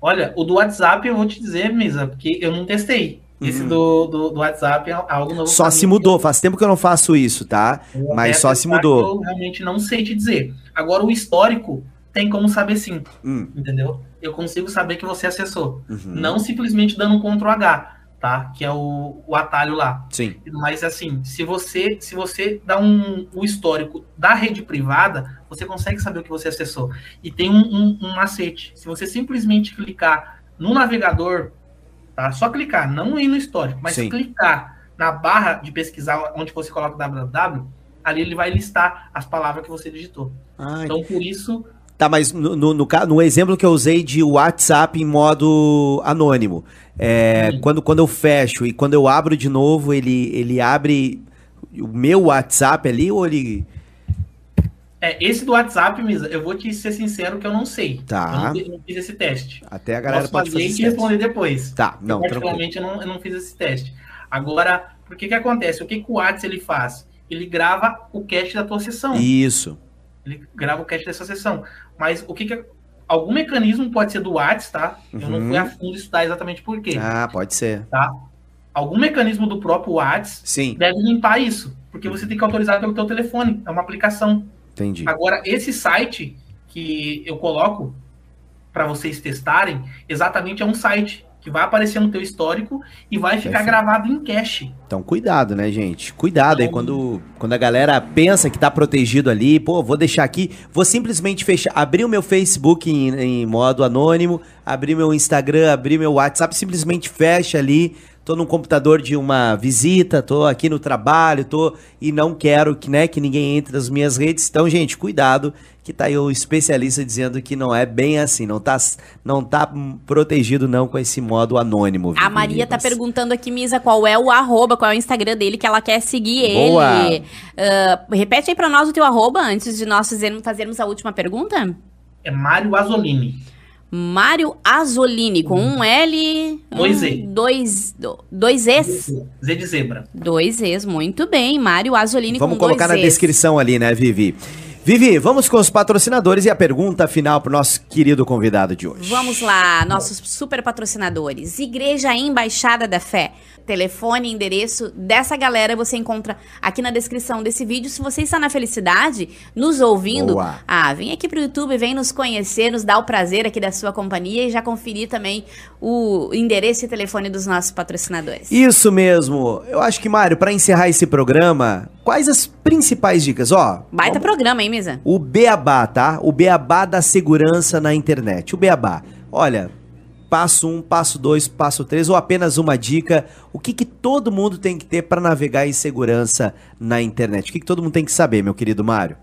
Olha, o do WhatsApp eu vou te dizer, Misa, porque eu não testei. Esse uhum. do, do, do, WhatsApp é algo novo. Só se mudou, faz tempo que eu não faço isso, tá? Mas só se mudou. Eu realmente não sei te dizer. Agora, o histórico, tem como saber sim. Hum. Entendeu? Eu consigo saber que você acessou. Uhum. Não simplesmente dando um Ctrl H, tá? Que é o, o atalho lá. Sim. Mas assim, se você se você dá um o histórico da rede privada, você consegue saber o que você acessou. E tem um, um, um macete. Se você simplesmente clicar no navegador, tá? Só clicar, não ir no histórico, mas Sim. clicar na barra de pesquisar onde você coloca www, ali ele vai listar as palavras que você digitou. Ai. Então, por isso, Tá, mas no, no, no, no, exemplo que eu usei de WhatsApp em modo anônimo, é, quando, quando eu fecho e quando eu abro de novo, ele, ele abre o meu WhatsApp ali ou ele. É, esse do WhatsApp, Misa, eu vou te ser sincero que eu não sei. Tá. Eu não, não fiz esse teste. Até a galera Posso pode fazer, e te responder depois. Tá, não, eu, Particularmente, eu não, eu não fiz esse teste. Agora, por que que acontece? O que, que o WhatsApp ele faz? Ele grava o cache da tua sessão. Isso. Ele grava o cache dessa sessão. Mas o que, que é, algum mecanismo pode ser do WhatsApp, tá? Eu uhum. não fui a uhum. fundo estudar exatamente por quê. Ah, pode ser. Tá? Algum mecanismo do próprio WhatsApp Sim. deve limpar isso, porque você tem que autorizar pelo teu telefone, é uma aplicação. Entendi. Agora, esse site que eu coloco para vocês testarem, exatamente é um site que vai aparecer no teu histórico e vai ficar Perfeito. gravado em cache. Então cuidado, né, gente? Cuidado então, aí quando, quando a galera pensa que tá protegido ali, pô, vou deixar aqui, vou simplesmente fechar, abrir o meu Facebook em, em modo anônimo, abrir meu Instagram, abrir meu WhatsApp, simplesmente fecha ali, tô no computador de uma visita, tô aqui no trabalho, tô e não quero que, né, que ninguém entre nas minhas redes. Então, gente, cuidado que tá aí o especialista dizendo que não é bem assim, não tá, não tá protegido não com esse modo anônimo. A Maria tá perguntando aqui, Misa, qual é o arroba, qual é o Instagram dele, que ela quer seguir Boa. ele. Uh, repete aí pra nós o teu arroba, antes de nós fazermos, fazermos a última pergunta. É Mário Azolini. Mário Azolini, com um L. Dois um, E. Dois, dois Es. Z de zebra. Dois Es, muito bem. Mário Azolini Vamos com colocar na descrição ali, né, Vivi? Vivi, vamos com os patrocinadores e a pergunta final para o nosso querido convidado de hoje. Vamos lá, nossos super patrocinadores. Igreja Embaixada da Fé. Telefone endereço dessa galera você encontra aqui na descrição desse vídeo. Se você está na felicidade, nos ouvindo, Boa. ah, vem aqui pro YouTube, vem nos conhecer, nos dar o prazer aqui da sua companhia e já conferir também o endereço e telefone dos nossos patrocinadores. Isso mesmo. Eu acho que, Mário, para encerrar esse programa, quais as principais dicas? Ó, Baita vamos... programa, hein, Misa? O Beabá, tá? O Beabá da segurança na internet. O Beabá. Olha, passo um, passo dois, passo três, ou apenas uma dica, o que, que todo mundo tem que ter para navegar em segurança na internet? O que, que todo mundo tem que saber, meu querido Mário?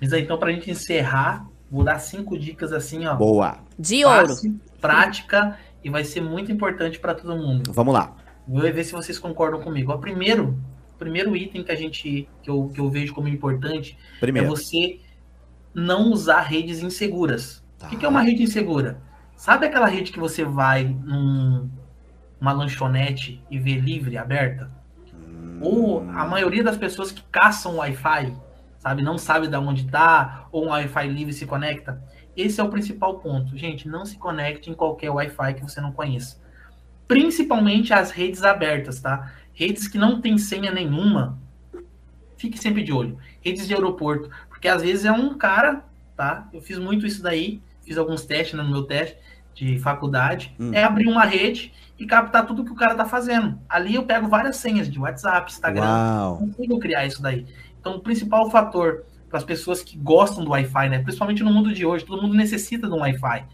Mas aí, então, para a gente encerrar, vou dar cinco dicas assim, ó. Boa. De ouro. prática e vai ser muito importante para todo mundo. Vamos lá. Vou ver se vocês concordam comigo. O primeiro, primeiro item que a gente que eu, que eu vejo como importante primeiro. é você não usar redes inseguras. Tá. O que é uma rede insegura? Sabe aquela rede que você vai num, numa lanchonete e vê livre, aberta? Hum. Ou a maioria das pessoas que caçam Wi-Fi, sabe, não sabe de onde está, ou um Wi-Fi livre se conecta. Esse é o principal ponto. Gente, não se conecte em qualquer Wi-Fi que você não conheça. Principalmente as redes abertas, tá? Redes que não tem senha nenhuma. Fique sempre de olho. Redes de aeroporto. Porque às vezes é um cara, tá? Eu fiz muito isso daí. Fiz alguns testes né, no meu teste de faculdade, hum. é abrir uma rede e captar tudo que o cara tá fazendo. Ali eu pego várias senhas de WhatsApp, Instagram, Uau. consigo criar isso daí. Então, o principal fator para as pessoas que gostam do Wi-Fi, né? Principalmente no mundo de hoje, todo mundo necessita de um Wi-Fi.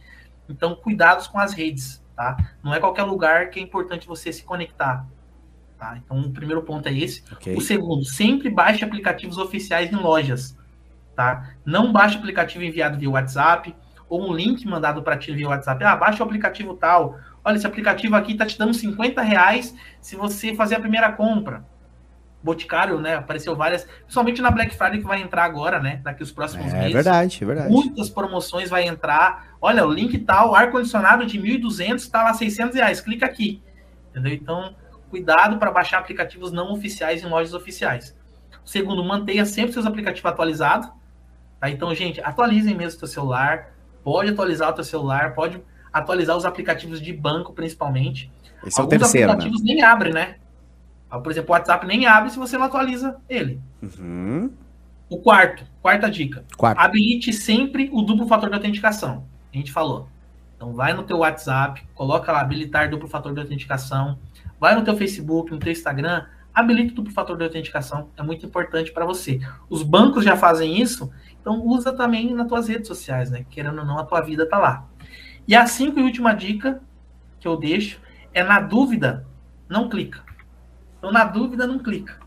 Então, cuidados com as redes, tá? Não é qualquer lugar que é importante você se conectar. Tá? Então, o primeiro ponto é esse. Okay. O segundo, sempre baixe aplicativos oficiais em lojas, tá? Não baixe aplicativo enviado via WhatsApp, ou um link mandado para ti via WhatsApp. Ah, baixa o aplicativo tal. Olha, esse aplicativo aqui está te dando 50 reais se você fazer a primeira compra. Boticário, né? Apareceu várias, principalmente na Black Friday que vai entrar agora, né? Daqui os próximos é, meses. É verdade, é verdade. Muitas promoções vai entrar. Olha, o link tal, ar-condicionado de 1.200 está lá 600 reais. Clica aqui. Entendeu? Então, cuidado para baixar aplicativos não oficiais em lojas oficiais. Segundo, mantenha sempre seus aplicativos atualizados. Tá? Então, gente, atualizem mesmo o seu celular pode atualizar o teu celular, pode atualizar os aplicativos de banco, principalmente. Esse Alguns é o terceiro, né? aplicativos né? nem abrem, né? Ah, por exemplo, o WhatsApp nem abre se você não atualiza ele. Uhum. O quarto, quarta dica. Quarto. Habilite sempre o duplo fator de autenticação. A gente falou. Então vai no teu WhatsApp, coloca lá habilitar duplo fator de autenticação. Vai no teu Facebook, no teu Instagram, habilite o duplo fator de autenticação. É muito importante para você. Os bancos já fazem isso então usa também nas tuas redes sociais, né? Querendo ou não, a tua vida tá lá. E a cinco e última dica que eu deixo é na dúvida, não clica. Então, na dúvida, não clica.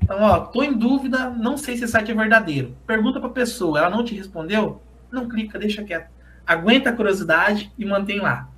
Então, ó, tô em dúvida, não sei se esse site é verdadeiro. Pergunta para a pessoa, ela não te respondeu? Não clica, deixa quieto. Aguenta a curiosidade e mantém lá.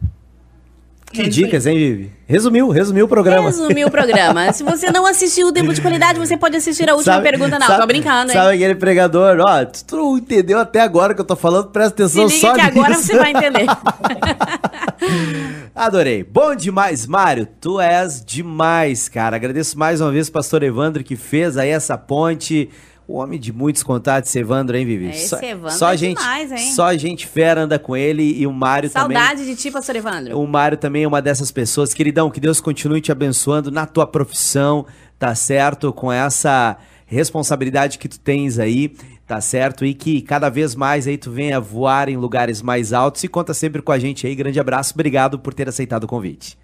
Que dicas, hein, Vivi? Resumiu, resumiu o programa. Resumiu o programa. Se você não assistiu o tempo de qualidade, você pode assistir a última sabe, pergunta. Não, sabe, tô brincando, hein? Sabe aquele pregador? Ó, tu não entendeu até agora que eu tô falando, presta atenção Se liga só que nisso. agora você vai entender. Adorei. Bom demais, Mário. Tu és demais, cara. Agradeço mais uma vez o pastor Evandro que fez aí essa ponte o homem de muitos contatos, Evandro, hein, Vivi? Esse só, Evandro só é gente, demais, hein? Só gente fera anda com ele e o Mário Saudade também. Saudade de ti, pastor Evandro. O Mário também é uma dessas pessoas. Queridão, que Deus continue te abençoando na tua profissão, tá certo? Com essa responsabilidade que tu tens aí, tá certo? E que cada vez mais aí tu venha voar em lugares mais altos e conta sempre com a gente aí. Grande abraço, obrigado por ter aceitado o convite.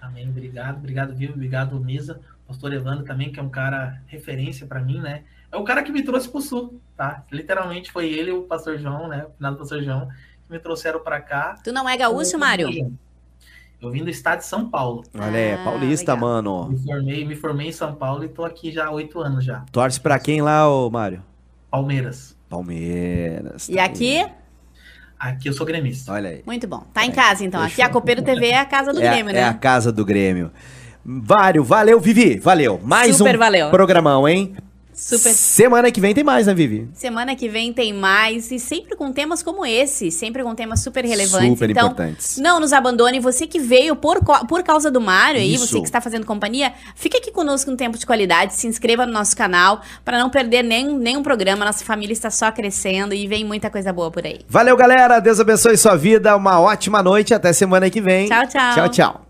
Amém, obrigado, obrigado, Vivo, obrigado, Misa. Pastor Evandro também, que é um cara referência para mim, né? É o cara que me trouxe pro sul, tá? Literalmente foi ele o pastor João, né? O finado pastor João, que me trouxeram para cá. Tu não é gaúcho, Mário? Eu vim do estado de São Paulo. Olha, é ah, paulista, legal. mano. Me formei, me formei em São Paulo e tô aqui já há oito anos já. Torce para quem lá, ô Mário? Palmeiras. Palmeiras. Tá e aqui? Aqui eu sou gremista. Olha aí. Muito bom. Tá em casa, então. Aqui a Copeiro TV é a casa do é, Grêmio, né? É a casa do Grêmio. Vário, valeu, Vivi, valeu. Mais Super um valeu. programão, hein? Super. Semana que vem tem mais, né, Vivi? Semana que vem tem mais e sempre com temas como esse, sempre com temas super relevantes. Super então, importantes. Não nos abandone. Você que veio por, por causa do Mário aí, você que está fazendo companhia, fica aqui conosco um tempo de qualidade, se inscreva no nosso canal para não perder nem, nenhum programa. Nossa família está só crescendo e vem muita coisa boa por aí. Valeu, galera. Deus abençoe sua vida. Uma ótima noite. Até semana que vem. Tchau, tchau. Tchau, tchau.